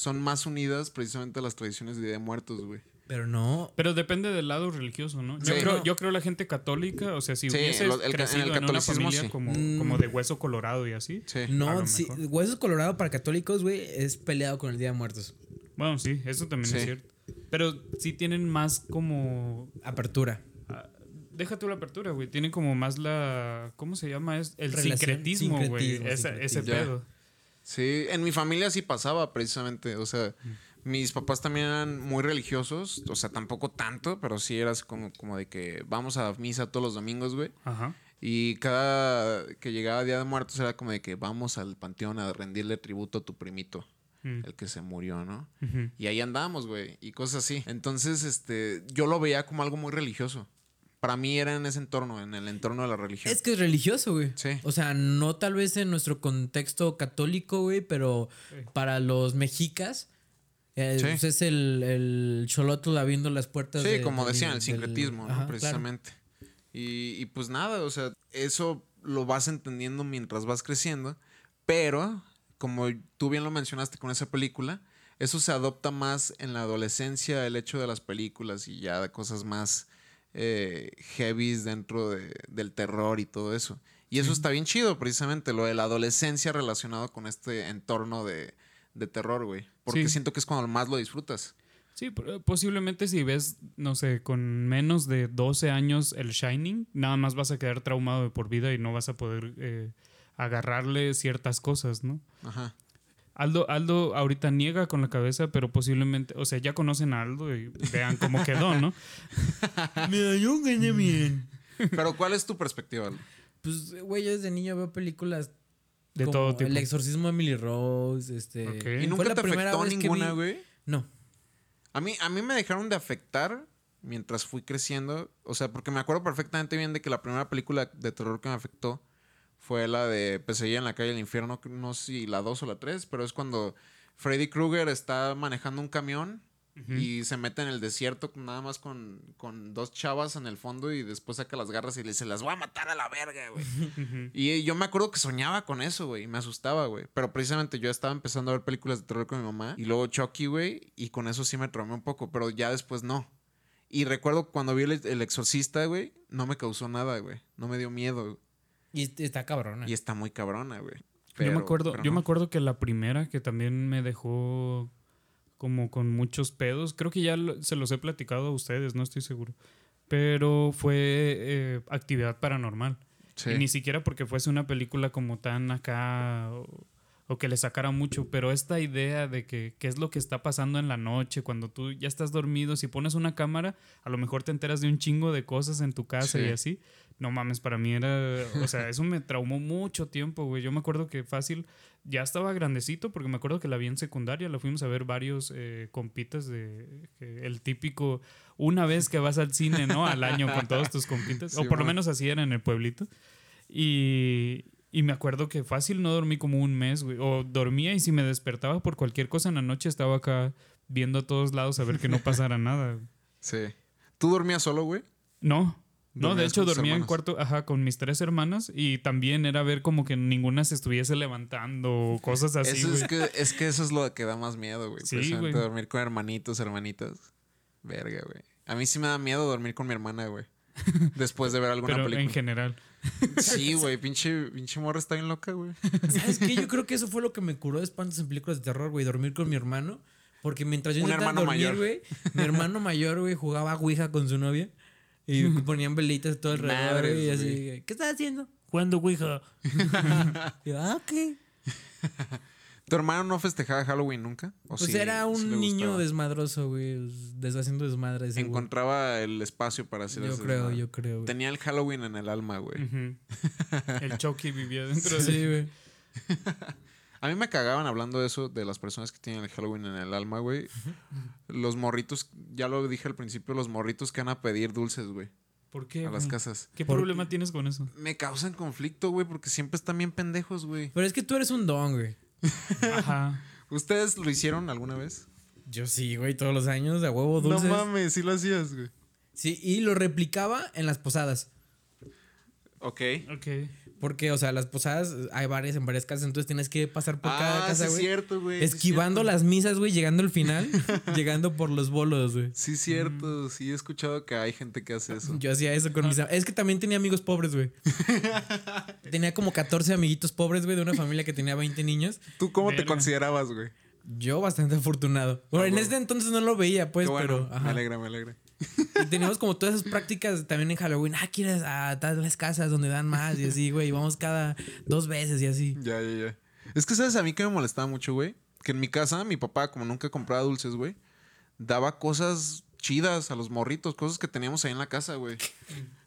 son más unidas precisamente a las tradiciones de Día de Muertos, güey. Pero no. Pero depende del lado religioso, ¿no? Yo, Sí. creo, yo creo la gente católica, o sea, si Sí, hubiese lo- el ca- en crecido el en, una familia sí. como, Mm. como de hueso colorado y así. No, sí. Huesos Colorado para católicos, güey, es peleado con el Día de Muertos. Bueno, sí, eso también es cierto. Pero sí tienen más como... Apertura. ah, Deja tú la apertura, güey. Tienen como más la... ¿Cómo se llama? Es el Relación- sincretismo, güey. sincretismo, Ese, ese pedo. Sí, en mi familia sí pasaba precisamente. O sea, mis papás también eran muy religiosos. O sea, tampoco tanto, pero sí era así como, como de que vamos a misa todos los domingos, güey. Ajá. Y cada que llegaba Día de Muertos era como de que vamos al panteón a rendirle tributo a tu primito, Mm. el que se murió, ¿no? Y ahí andábamos, güey, y cosas así. Entonces, este, yo lo veía como algo muy religioso. Para mí era en ese entorno, en el entorno de la religión. Es que es religioso, güey. Sí. O sea, no tal vez en nuestro contexto católico, güey, pero Sí. para los mexicas. eh, Sí. pues es el, el cholotl abriendo las puertas. Sí, de- como decían, el del- sincretismo, ¿no? Ajá, claro. Precisamente. Y, y pues nada, o sea, eso lo vas entendiendo mientras vas creciendo, pero como tú bien lo mencionaste con esa película, eso se adopta más en la adolescencia, el hecho de las películas y ya de cosas más eh, heavies dentro de- del terror y todo eso. Y eso está bien chido, precisamente, lo de la adolescencia relacionado con este entorno de, de terror, güey. Porque Sí. siento que es cuando más lo disfrutas. Sí, posiblemente si ves, no sé, con menos de 12 años el Shining, nada más vas a quedar traumado de por vida y no vas a poder eh, agarrarle ciertas cosas, ¿no? Ajá. Aldo, Aldo ahorita niega con la cabeza, pero posiblemente, o sea, ya conocen a Aldo y vean cómo quedó, ¿no? Mira, yo gané bien. Pero ¿cuál es tu perspectiva? Aldo? Pues, güey, yo desde niño veo películas De como todo tipo. El exorcismo de Emily Rose, este... ¿Y nunca la te afectó ninguna, vi- güey? No. A mí, a mí me dejaron de afectar mientras fui creciendo. O sea, porque me acuerdo perfectamente bien de que la primera película de terror que me afectó fue la de Pesadilla en la calle del infierno. No sé si la 2 o la 3, pero es cuando Freddy Krueger está manejando un camión y se mete en el desierto nada más con, con dos chavas en el fondo y después saca las garras y le dice, las voy a matar a la verga, güey. Y yo me acuerdo que soñaba con eso, güey, y me asustaba, güey. Pero precisamente yo estaba empezando a ver películas de terror con mi mamá y luego Chucky, güey, y con eso sí me traumé un poco, pero ya después no. Y recuerdo cuando vi el, el exorcista, güey, no me causó nada, güey. No me dio miedo. güey. Y est- está cabrona. Y está muy cabrona, güey. yo me acuerdo, pero yo no. me acuerdo que la primera que también me dejó como con muchos pedos, creo que ya lo- se los he platicado a ustedes, no estoy seguro. Pero fue eh, actividad paranormal. Sí. Y ni siquiera porque fuese una película como tan acá o, que le sacara mucho, pero esta idea de que qué es lo que está pasando en la noche cuando tú ya estás dormido, si pones una cámara, a lo mejor te enteras de un chingo de cosas en tu casa Sí. y así. No mames, para mí era, o sea, eso me traumó mucho tiempo, güey. Yo me acuerdo que fácil, ya estaba grandecito porque me acuerdo que la vi en secundaria, la fuimos a ver varios eh, compitas de el típico una vez que vas al cine, ¿no? Al año con todos tus compitas, o por lo menos así era en el pueblito. Y, y me acuerdo que fácil no dormí como un mes, güey. O dormía y si me despertaba por cualquier cosa en la noche estaba acá viendo a todos lados a ver que no pasara nada. güey. Sí. ¿Tú dormías solo, güey? No. No, de hecho dormía en cuarto, ajá, con mis tres hermanas y también era ver como que ninguna se estuviese levantando o cosas así, eso es que, es que eso es lo que da más miedo, güey. Sí, güey. dormir con hermanitos, hermanitas. Verga, güey. A mí sí me da miedo dormir con mi hermana, güey. Después de ver alguna Pero en película. general. Sí, güey, pinche, pinche morra está bien loca, güey. ¿Sabes qué? Yo creo que eso fue lo que me curó de espantos en películas de terror, güey. Dormir con mi hermano. Porque mientras yo intentaba dormir, güey, mi hermano mayor, güey, jugaba Ouija con su novia. Y ponían velitas todo alrededor, Madres, güey, y así, güey. ¿qué estás haciendo? Jugando Ouija. y yo, ah, ok. ¿Tu hermano no festejaba Halloween nunca? ¿O Pues sí- era un sí niño desmadroso, güey. Deshaciendo desmadres. güey. Encontraba el espacio para hacer Yo creo, desmadre. yo creo, güey. Tenía el Halloween en el alma, güey. El Chucky vivía dentro de Sí, güey. A mí me cagaban hablando de eso, de las personas que tienen el Halloween en el alma, güey. Los morritos, ya lo dije al principio, los morritos que van a pedir dulces, güey, ¿Por qué? a las güey? casas. ¿Qué ¿Por problema tienes con eso? Me causan conflicto, güey, porque siempre están bien pendejos, güey. Pero es que tú eres un don, güey. Ajá. ¿Ustedes lo hicieron alguna vez? Yo sí, güey, todos los años, de huevo dulces. No mames, sí lo hacías, güey. Sí, y lo replicaba en las posadas. Ok. Ok. Porque, o sea, las posadas hay varias en varias casas, entonces tienes que pasar por cada Ah, casa, sí es güey. cierto, güey. sí es esquivando cierto. las misas, güey, llegando al final, llegando por los bolos, güey. Sí, es cierto. Sí, he escuchado que hay gente que hace eso. Yo hacía eso con mis amigos. Es que también tenía amigos pobres, güey. tenía como 14 amiguitos pobres, güey, de una familia que tenía 20 niños. ¿Tú cómo te considerabas, güey? Yo bastante afortunado. Bueno, en bueno. ese entonces no lo veía, pues, bueno. pero. ajá. Me alegra, me alegra. Y teníamos como todas esas prácticas también en Halloween. Ah, quieres a las casas donde dan más y así, güey. Y vamos cada dos veces y así. Ya, ya, ya. Es que, ¿sabes? A mí que me molestaba mucho, güey. Que en mi casa, mi papá, como nunca compraba dulces, güey, daba cosas chidas a los morritos, cosas que teníamos ahí en la casa, güey.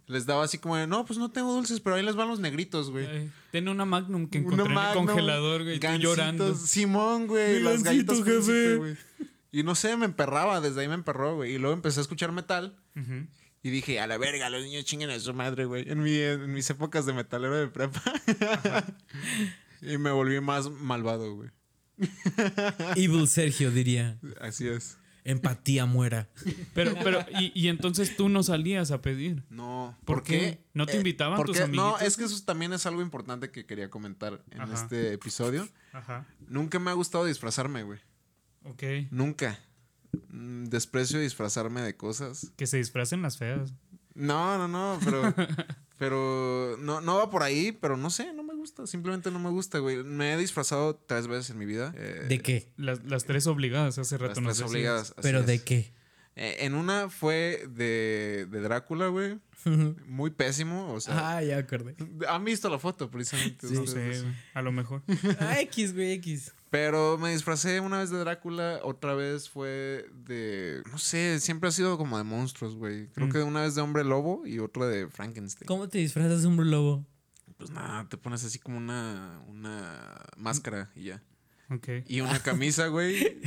Les daba así como de, no, pues no tengo dulces, pero ahí les van los negritos, güey. Tiene una Magnum que Una encontré en el congelador, güey. llorando. Simón, güey. Las galletas jefe. güey. Y no sé, me emperraba, desde ahí me emperró, güey. Y luego empecé a escuchar metal. Y dije, a la verga, los niños chinguen a su madre, güey. En, mi- en mis épocas de metalero de prepa. y me volví más malvado, güey. Evil Sergio diría. Así es. Empatía muera. Pero, pero, y, y entonces tú no salías a pedir. No. ¿Por ¿Por, qué? qué? ¿No te invitaban porque- tus amiguitos? No, es que eso también es algo importante que quería comentar en Ajá. este episodio. Ajá. Nunca me ha gustado disfrazarme, güey. Ok. Nunca. Mm, Desprecio disfrazarme de cosas. Que se disfracen las feas. No, no, no, pero. pero. No, no va por ahí, pero no sé, no me gusta. Simplemente no me gusta, güey. Me he disfrazado tres veces en mi vida. eh, ¿De qué? Las, las tres obligadas hace rato Las tres obligadas. así ¿Pero es. de qué? Eh, en una fue de, de Drácula, güey. Muy pésimo. O sea, ah, ya acordé. han visto la foto, precisamente. No ustedes. sé, a lo mejor. Ah, X, güey, X. Pero me disfracé una vez de Drácula, otra vez fue de. No sé, siempre ha sido como de monstruos, güey. Creo Mm. que una vez de hombre lobo y otra de Frankenstein. ¿Cómo te disfrazas de hombre lobo? Pues nada, te pones así como una, una máscara y ya. Ok. Y una camisa, güey.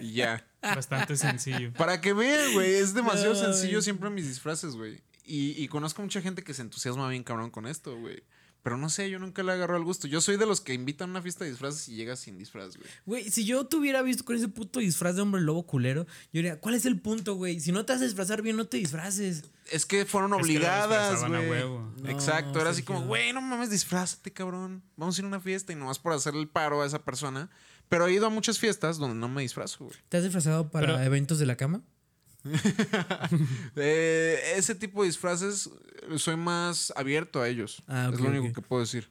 y ya. Bastante sencillo. Para que vean, güey. Es demasiado No, sencillo siempre mis disfraces, güey. Y, y conozco mucha gente que se entusiasma bien cabrón con esto, güey. Pero no sé, yo nunca le agarro al gusto. Yo soy de los que invitan a una fiesta de disfraces y llega sin disfraz, güey. Güey, si yo te hubiera visto con ese puto disfraz de hombre lobo culero, yo diría, ¿cuál es el punto, güey? Si no te vas a disfrazar bien, no te disfraces. Es que fueron Es que obligadas, güey. huevo. No, Exacto, era así como, güey, no mames, disfrázate, cabrón. Vamos a ir a una fiesta y nomás por hacerle el paro a esa persona. Pero he ido a muchas fiestas donde no me disfrazo, güey. ¿Te has disfrazado para Pero- eventos de la cama? Eh, ese tipo de disfraces eh, soy más abierto a ellos. Ah, ok, es lo único que puedo decir.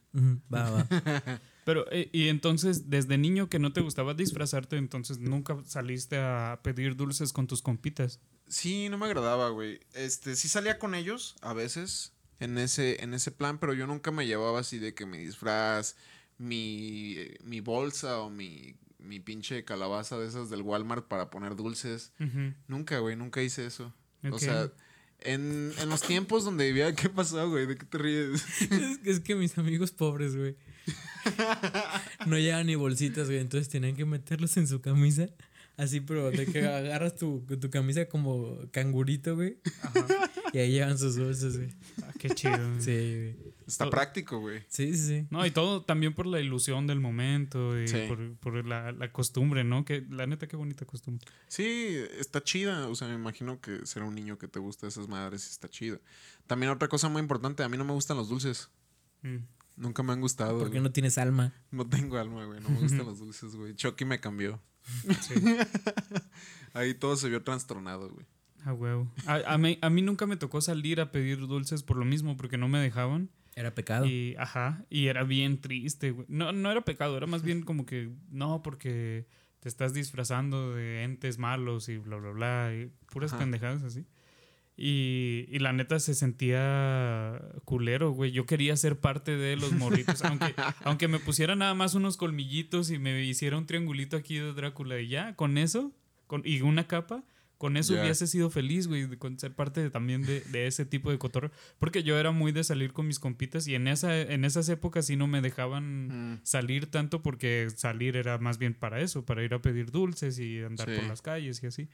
Va, va. Pero, eh, y entonces, desde niño que no te gustaba disfrazarte, entonces nunca saliste a pedir dulces con tus compitas. Sí, no me agradaba, güey. Este, sí salía con ellos a veces en ese, en ese plan, pero yo nunca me llevaba así de que mi disfraz, mi, mi bolsa o mi, mi pinche calabaza de esas del Walmart para poner dulces. Nunca, güey, nunca hice eso. O sea, en, en los tiempos donde vivía, ¿qué pasó, güey? ¿De qué te ríes? es, que- es que mis amigos pobres, güey. No llevan ni bolsitas, güey. Entonces tenían que meterlos en su camisa. Así, pero de que agarras tu, tu camisa como cangurito, güey. Ajá. Y ahí llevan sus bolsas, güey. Ah, qué chido. Sí, güey. Está Todo- práctico, güey. Sí, sí, sí. No, y todo también por la ilusión del momento y Sí. por, por la, la costumbre, ¿no? Que la neta, qué bonita costumbre. Sí, está chida. O sea, me imagino que ser un niño que te gusta esas madres está chido. También otra cosa muy importante, a mí no me gustan los dulces. Mm. Nunca me han gustado. Porque no tienes alma. No tengo alma, güey. No me gustan los dulces, güey. Chucky me cambió. Sí. Ahí todo se vio trastornado, güey. A huevo. A, a mí, a mí nunca me tocó salir a pedir dulces por lo mismo, porque no me dejaban. Era pecado. Y, ajá, y era bien triste, güey. No, no era pecado, era más bien como que, no, porque te estás disfrazando de entes malos y bla, bla, bla, y puras Ajá. pendejadas así. Y, y la neta se sentía culero, güey. Yo quería ser parte de los morritos. aunque, aunque me pusiera nada más unos colmillitos y me hiciera un triangulito aquí de Drácula y ya, con eso, con, y una capa, con eso hubiese sido feliz, güey, con ser parte de- también de, de ese tipo de cotorreo. Porque yo era muy de salir con mis compitas y en, esa, en esas épocas sí no me dejaban Mm. salir tanto porque salir era más bien para eso, para ir a pedir dulces y andar Sí. por las calles y así.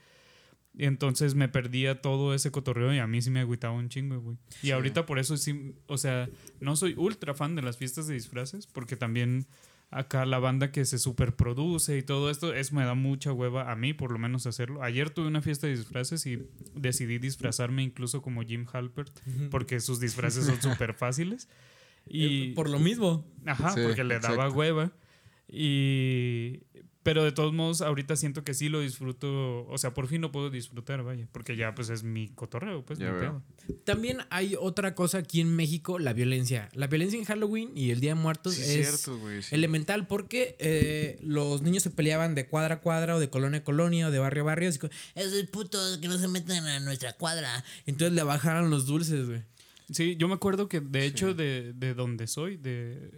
Y entonces me perdía todo ese cotorreo y a mí sí me agüitaba un chingo, güey. Y Sí. ahorita por eso sí, o sea, no soy ultra fan de las fiestas de disfraces porque también acá la banda que se superproduce y todo esto, eso me da mucha hueva a mí por lo menos hacerlo. Ayer tuve una fiesta de disfraces y decidí disfrazarme incluso como Jim Halpert porque sus disfraces son súper fáciles. Y, Eh, Por lo mismo. Ajá, Sí, porque le daba exacto. hueva. Y. Pero de todos modos, ahorita siento que sí lo disfruto. O sea, por fin lo puedo disfrutar, vaya. Porque ya, pues es mi cotorreo, pues Ya mi veo. También hay otra cosa aquí en México, la violencia. La violencia en Halloween y el Día de Muertos Sí, es cierto, güey. sí. elemental porque eh, los niños se peleaban de cuadra a cuadra o de colonia a colonia o de barrio a barrio. Así como, esos putos que no se metan a nuestra cuadra. Entonces le bajaron los dulces, güey. Sí, yo me acuerdo que de hecho de, de donde soy, de,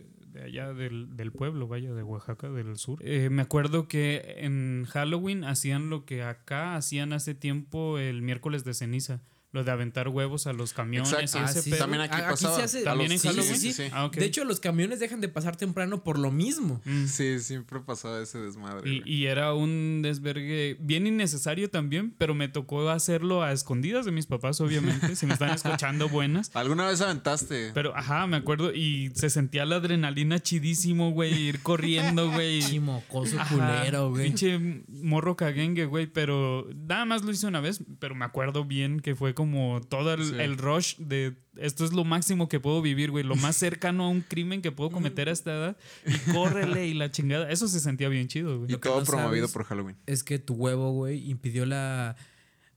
allá del, del pueblo, vaya, de Oaxaca, del sur, eh, me acuerdo que en Halloween hacían lo que acá hacían hace tiempo el miércoles de ceniza. Lo de aventar huevos a los camiones Exacto. y Ah, ese sí, pedo. También aquí Aquí pasaba. se hace- ¿También A en los- Halloween? Sí, sí, sí. Ah. De hecho, los camiones dejan de pasar temprano por lo mismo. Mm. Sí, siempre pasaba ese desmadre. Y, era un desvergue bien innecesario también, pero me tocó hacerlo a escondidas de mis papás, obviamente, si me están escuchando buenas. ¿Alguna vez aventaste? Pero, ajá, me acuerdo, y se sentía la adrenalina chidísimo, güey, ir corriendo, güey. Chimocoso culero, güey. Pinche morro caguengue, güey, pero nada más lo hice una vez, pero me acuerdo bien que fue como todo el, Sí. el rush de esto es lo máximo que puedo vivir, güey, lo más cercano a un crimen que puedo cometer a esta edad y córrele y la chingada. Eso se sentía bien chido, güey. Y todo no promovido por Halloween. Es que tu huevo, güey, impidió la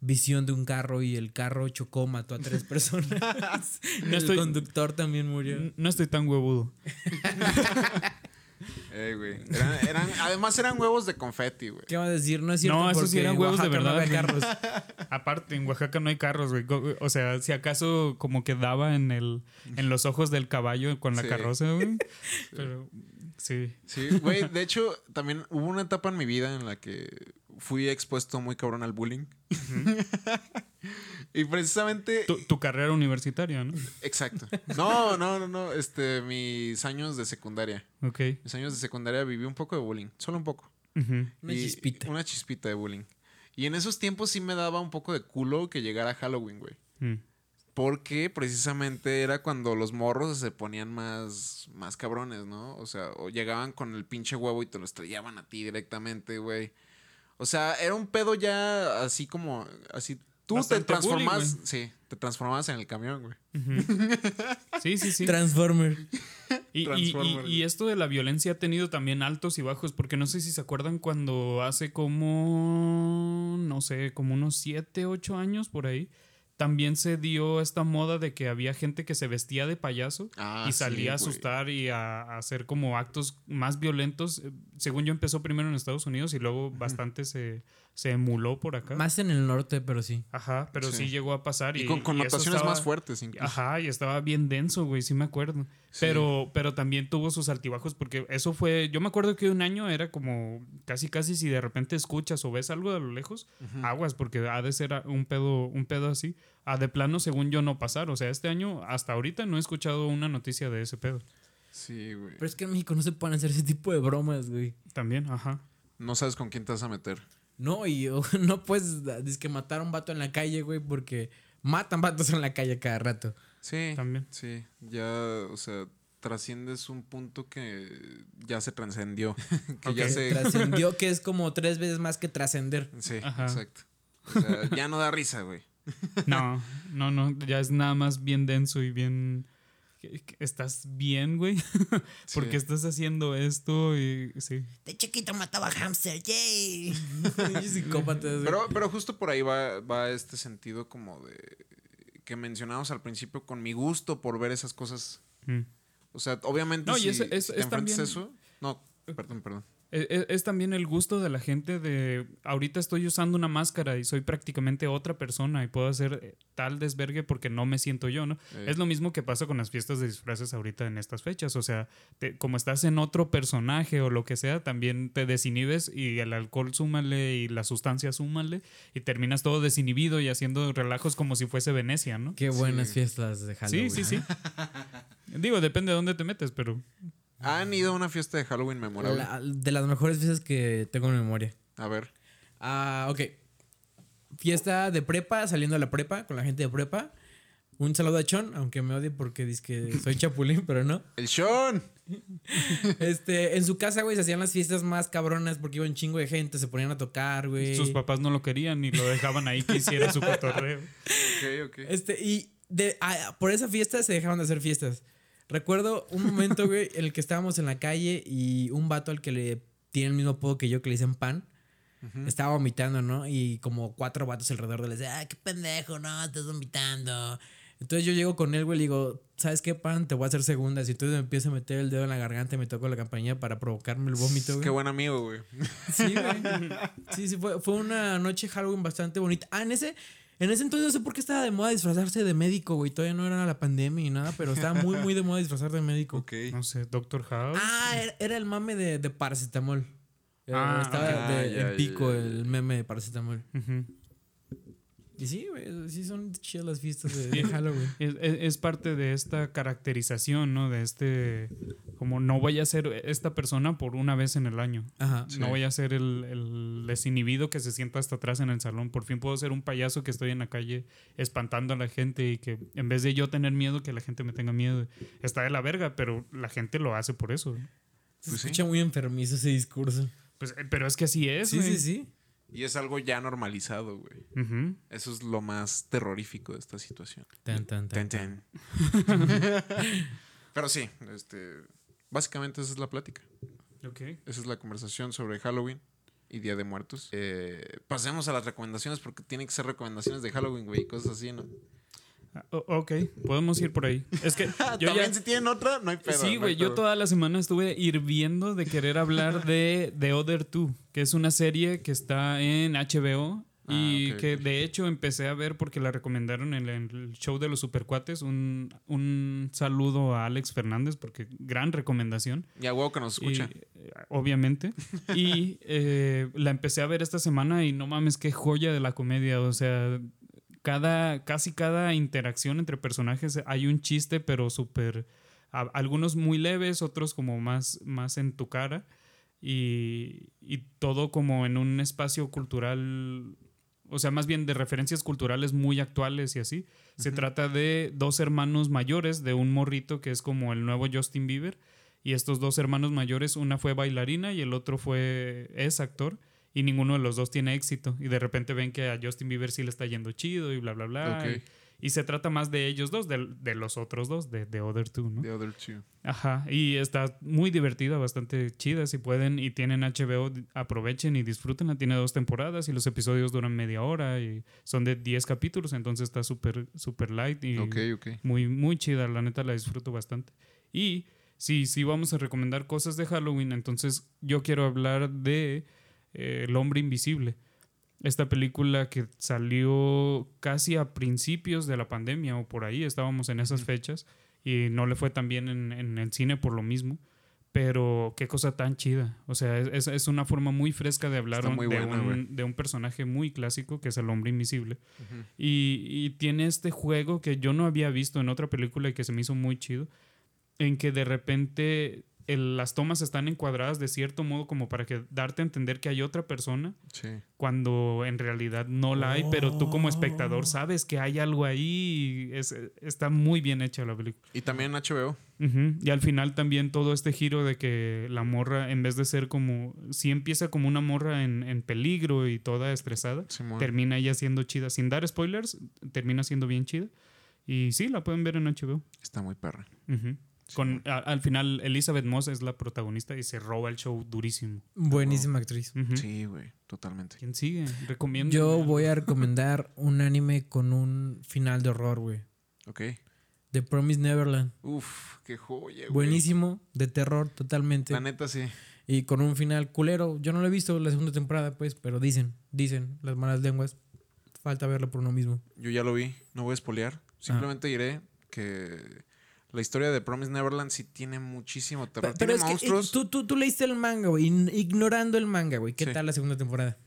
visión de un carro y el carro chocó, mató a tres personas. el estoy- conductor también murió. No estoy tan huevudo. Eh, güey. Eran, eran- además eran huevos de confeti, güey. ¿Qué va a decir? No es cierto. No, esos sí eran huevos de no verdad, había güey. carros. Aparte, en Oaxaca no hay carros, güey. O sea, si acaso como que daba en el en los ojos del caballo con la Sí. carroza, güey. Pero sí. Sí, güey. De hecho, también hubo una etapa en mi vida en la que fui expuesto muy cabrón al bullying. y precisamente. Tu, tu carrera universitaria, ¿no? Exacto. No, no, no, no. Este, mis años de secundaria. Ok. Mis años de secundaria viví un poco de bullying. Solo un poco. Ujú. Una Y- chispita. Una chispita de bullying. Y en esos tiempos sí me daba un poco de culo que llegara Halloween, güey. Mm. Porque precisamente era cuando los morros se ponían más, más cabrones, ¿no? O sea, o llegaban con el pinche huevo y te lo estrellaban a ti directamente, güey. O sea, era un pedo ya así como, así. Tú Bastante te transformas, bullying, sí, te transformabas en el camión, güey. Sí, sí, sí. Transformer. Y, y- Transformer, y- y esto de la violencia ha tenido también altos y bajos, porque no sé si se acuerdan cuando hace como, no sé, como unos 7, 8 años por ahí, también se dio esta moda de que había gente que se vestía de payaso Ah, y salía a sí, asustar y a, a hacer como actos más violentos. Eh, Según yo empezó primero en Estados Unidos y luego bastante se, se emuló por acá. Más en el norte, pero sí. Ajá, pero sí. Sí. llegó a pasar. Y, Y con y connotaciones estaba- más fuertes, incluso. Ajá, y estaba bien denso, güey, sí me acuerdo. Pero, pero también tuvo sus altibajos porque eso fue, yo me acuerdo que un año era como casi casi si de repente escuchas o ves algo de lo lejos, aguas porque ha de ser un pedo, un pedo así. A de plano, según yo, no pasar. O sea, este año hasta ahorita no he escuchado una noticia de ese pedo. Sí, güey. Pero es que en México no se pueden hacer ese tipo de bromas, güey. También, ajá. No sabes con quién te vas a meter. No, y no puedes es que matar a un vato en la calle, güey, porque matan vatos en la calle cada rato. Sí. También. Sí, ya, o sea, trasciendes un punto que ya se trascendió. que ya se. Trascendió que es como tres veces más que trascender. Sí, Ajá. exacto. O sea, ya no da risa, güey. No, no, no, ya es nada más bien denso y bien... ¿Estás bien, güey? ¿Por Sí. qué estás haciendo esto? Y, sí. De chiquito mataba hamster, yay. Pero, pero justo por ahí va, va este sentido como de que mencionamos al principio con mi gusto por ver esas cosas. Mm. O sea, obviamente No, y si, es- es- si te es enfrentas a también- eso. No, perdón, perdón. Es, es- es también el gusto de la gente de ahorita estoy usando una máscara y soy prácticamente otra persona y puedo hacer eh, tal desvergue porque no me siento yo, ¿no? Eh. Es lo mismo que pasa con las fiestas de disfraces ahorita en estas fechas, o sea, te- como estás en otro personaje o lo que sea, también te desinhibes y el alcohol súmale y la sustancia súmale y terminas todo desinhibido y haciendo relajos como si fuese Venecia, ¿no? Qué buenas Sí. fiestas de Halloween. Sí, sí, sí. Digo, depende de dónde te metes, pero ¿Han ido a una fiesta de Halloween memorable? La- de las mejores fiestas que tengo en memoria. A ver. Ah, ok. Fiesta de prepa, saliendo a la prepa, con la gente de prepa. Un saludo a Chon, aunque me odie porque dice que soy chapulín, pero no. ¡El Sean! Este, en su casa, güey, se hacían las fiestas más cabronas porque iba un chingo de gente, se ponían a tocar, güey. sus papás no lo querían y lo dejaban ahí que hiciera su cotorreo. Ok, ok. Este, y de, ah, por esa fiesta se dejaron de hacer fiestas. Recuerdo un momento, güey, en el que estábamos en la calle y un vato al que le tiene el mismo apodo que yo, que le dicen pan, estaba vomitando, ¿no? Y como cuatro vatos alrededor de él le decían, ah, qué pendejo, no, estás vomitando. Entonces yo llego con él, güey, y le digo, ¿sabes qué, pan? Te voy a hacer segundas. Y entonces me empiezo a meter el dedo en la garganta y me toco la campanilla para provocarme el vómito, güey. Qué buen amigo, güey. Sí, güey. Sí, sí, fue, fue una noche Halloween bastante bonita. Ah, en ese, en ese entonces no sé por qué estaba de moda disfrazarse de médico, güey. Todavía no era la pandemia ni nada, pero estaba muy, muy de moda disfrazar de médico. Ok. No sé, Doctor House. Ah, era, era el mame de, de paracetamol. Eh, Ah, estaba de- Ah, ya, en pico ya, ya. el meme de paracetamol. Ujú. Y sí, güey, sí son chidas las fiestas de, de Halloween. Es, es- es parte de esta caracterización, ¿no? De este, como no voy a ser esta persona por una vez en el año. Ajá. Sí. No voy a ser el, el desinhibido que se sienta hasta atrás en el salón. Por fin puedo ser un payaso que estoy en la calle espantando a la gente y que en vez de yo tener miedo, que la gente me tenga miedo. Está de la verga, pero la gente lo hace por eso. Se Pues sí. escucha muy enfermizo ese discurso. Pues, eh, pero es que así es, Sí, sí, sí. Y es algo ya normalizado, güey. Eso es lo más terrorífico de esta situación. Tan, tan, tan. Ten, ten. Pero sí, este, básicamente esa es la plática. Ok. Esa es la conversación sobre Halloween y Día de Muertos. Eh, pasemos a las recomendaciones porque tienen que ser recomendaciones de Halloween, güey, y cosas así, ¿no? Ah, ok, podemos ir por ahí. Es que yo También ya... si tienen otra, no hay pedo. sí, no güey, yo toda la semana estuve hirviendo de querer hablar de The Other Two, que es una serie que está en HBO y Ah, ok, que de hecho empecé a ver porque la recomendaron en el show de los supercuates. Un, un saludo a Alex Fernández porque gran recomendación. Y a huevo que nos escucha. Y, eh, obviamente. y eh, la empecé a ver esta semana y no mames, qué joya de la comedia. O sea, cada, casi cada interacción entre personajes hay un chiste, pero súper. Algunos muy leves, otros como más, más en tu cara. Y, y todo como en un espacio cultural. O sea, más bien de referencias culturales muy actuales y así. Se trata de dos hermanos mayores de un morrito que es como el nuevo Justin Bieber. Y estos dos hermanos mayores, una fue bailarina y el otro fue es actor. Y ninguno de los dos tiene éxito. Y de repente ven que a Justin Bieber sí le está yendo chido y bla, bla, bla. Ok. Y, y se trata más de ellos dos, de, de los otros dos, de The Other Two, ¿no? The Other Two. Ajá. Y está muy divertida, bastante chida. Si pueden y tienen HBO, aprovechen y disfrútenla. Tiene dos temporadas y los episodios duran media hora y son de 10 capítulos. Entonces está súper, súper light y Ok, ok. muy, muy chida. La neta la disfruto bastante. Y sí, sí vamos a recomendar cosas de Halloween. Entonces yo quiero hablar de eh, El hombre invisible. Esta película que salió casi a principios de la pandemia o por ahí, estábamos en esas fechas y no le fue tan bien en, en el cine por lo mismo. Pero qué cosa tan chida. O sea, es, una forma muy fresca de hablar un- de, buena, un, de un personaje muy clásico que es el hombre invisible. Y, y tiene este juego que yo no había visto en otra película y que se me hizo muy chido, en que de repente el- las tomas están encuadradas de cierto modo como para que darte a entender que hay otra persona Sí. cuando en realidad no la hay, pero tú como Oh. espectador sabes que hay algo ahí. y es- está muy bien hecha la película. Y también HBO. Ujú. Y al final también todo este giro de que la morra, en vez de ser como, si empieza como una morra en, en peligro y toda estresada, Simón. termina ella siendo chida. Sin dar spoilers, termina siendo bien chida. Y sí, la pueden ver en HBO. Está muy perra. Ujú. Con, a- al final, Elizabeth Moss es la protagonista y se roba el show durísimo. Buenísima actriz. Sí, güey. Totalmente. ¿Quién sigue? Recomiendo. Yo voy a recomendar un anime con un final de horror, güey. Ok. The Promise Neverland. Uf, qué joya, güey. Buenísimo, de terror totalmente. La neta, sí. Y con un final culero. Yo no lo he visto la segunda temporada, pues, pero dicen, dicen las malas lenguas. Falta verlo por uno mismo. Yo ya lo vi. No voy a espolear. Simplemente diré que la historia de Promise Neverland sí tiene muchísimo terror. Pero, pero tiene es que eh, monstruos. tú, tú, tú leíste el manga, güey. ign- Ignorando el manga, güey. ¿Qué Sí. tal la segunda temporada?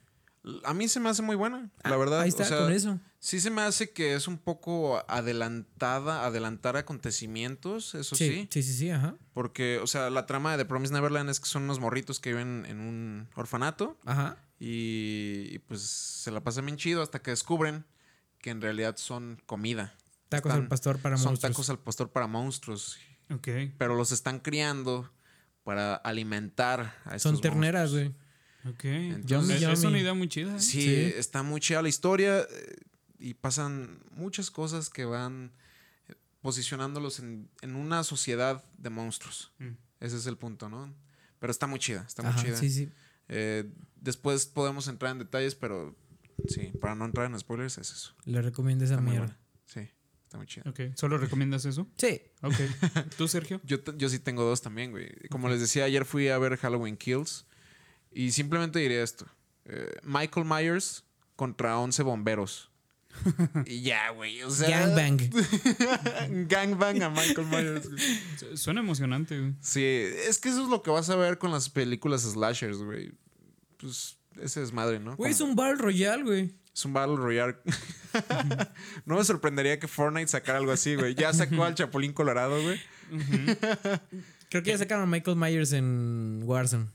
A mí se me hace muy buena, la Ah, verdad. Ahí está, o sea, con eso. Sí se me hace que es un poco adelantada, adelantar acontecimientos, eso sí. Sí, sí, sí, sí, ajá. Porque, o sea, la trama de The Promise Neverland es que son unos morritos que viven en un orfanato Ajá. y, y, pues se la pasan bien chido hasta que descubren que en realidad son comida. Tacos Están- al pastor para son monstruos. tacos al pastor para monstruos, Ok. pero los están criando para alimentar a estos Son terneras, güey. Ok. Entonces- es, Yummy, es una idea muy chida. ¿eh? Sí, Sí. está muy chida la historia eh, y pasan muchas cosas que van. eh, posicionándolos en, en una sociedad de monstruos. Mm. Ese es el punto, ¿no? Pero está muy chida, está muy chida. sí, sí. Eh, después podemos entrar en detalles, pero sí, para no entrar en spoilers, es eso. Le recomiendo esa mierda. buena. Sí, está muy chida. Ok. ¿Solo recomiendas eso? Sí. Ok. ¿Tú, Sergio? Yo, te- yo sí tengo dos también, güey. Como les decía, ayer fui a ver Halloween Kills y simplemente diré esto. Eh, Michael Myers contra 11 bomberos. y ya, güey. O sea, Gangbang. Gangbang a Michael Myers. güey. Suena emocionante, güey. Sí, es que eso es lo que vas a ver con las películas slashers, güey. Pues ese es madre, ¿no? Güey, es un Battle Royale, güey. Es un Battle Royale. no me sorprendería que Fortnite sacara algo así, güey. Ya sacó al Chapulín Colorado, güey. Creo que ya sacaron a Michael Myers en Warzone.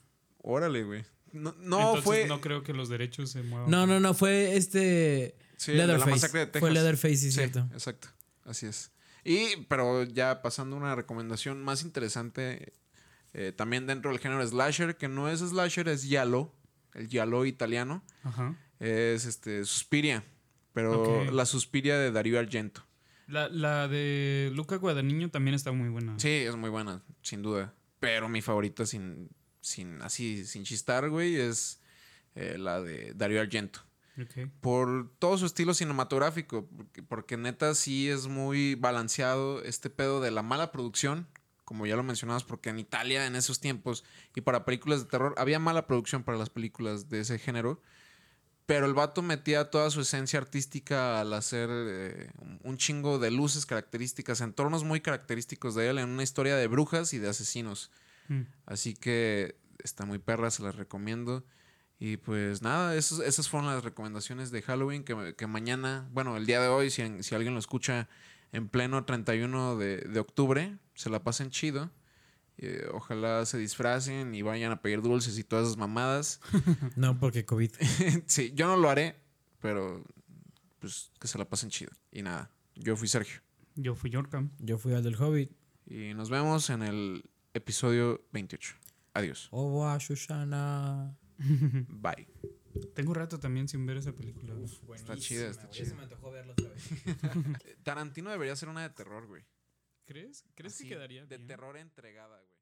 Órale, güey. No, no Entonces, fue. no creo que los derechos se muevan. No, no, no, fue este. Sí, el de la Leatherface. masacre de Texas. Fue Leatherface, sí, Sí, cierto. exacto. Así es. Y, pero ya pasando a una recomendación más interesante, eh, también dentro del género slasher, que no es slasher, es giallo, el giallo italiano, Ajá. Es este Suspiria, pero la Suspiria de Darío Argento. La, la de Luca Guadagnino también está muy buena. Sí, es muy buena, sin duda. Pero mi favorita sin, sin así, sin chistar, güey, es eh, la de Darío Argento. Por todo su estilo cinematográfico, porque, porque neta sí es muy balanceado este pedo de la mala producción, como ya lo mencionabas, porque en Italia en esos tiempos y para películas de terror había mala producción para las películas de ese género, pero el vato metía toda su esencia artística al hacer eh, un- chingo de luces características, entornos muy característicos de él en una historia de brujas y de asesinos. Mm. Así que está muy perra, se las recomiendo. Y pues nada, esos- esas fueron las recomendaciones de Halloween que, que mañana, bueno, el día de hoy, si, si alguien lo escucha en pleno 31 de, de octubre, se la pasen chido. Eh, ojalá se disfracen y vayan a pedir dulces y todas esas mamadas. No, porque COVID. sí, yo no lo haré, pero pues que se la pasen chido. Y nada, yo fui Sergio. Yo fui Yorkam. Yo fui al del Hobbit. Y nos vemos en el episodio 28. Adiós. Oh, Shoshana. Bye. Tengo rato también sin ver esa película. Está chida, está chida. me antojó verlo otra vez. Tarantino debería ser una de terror, güey. ¿Crees? ¿Crees Así, que quedaría De bien? terror entregada, güey.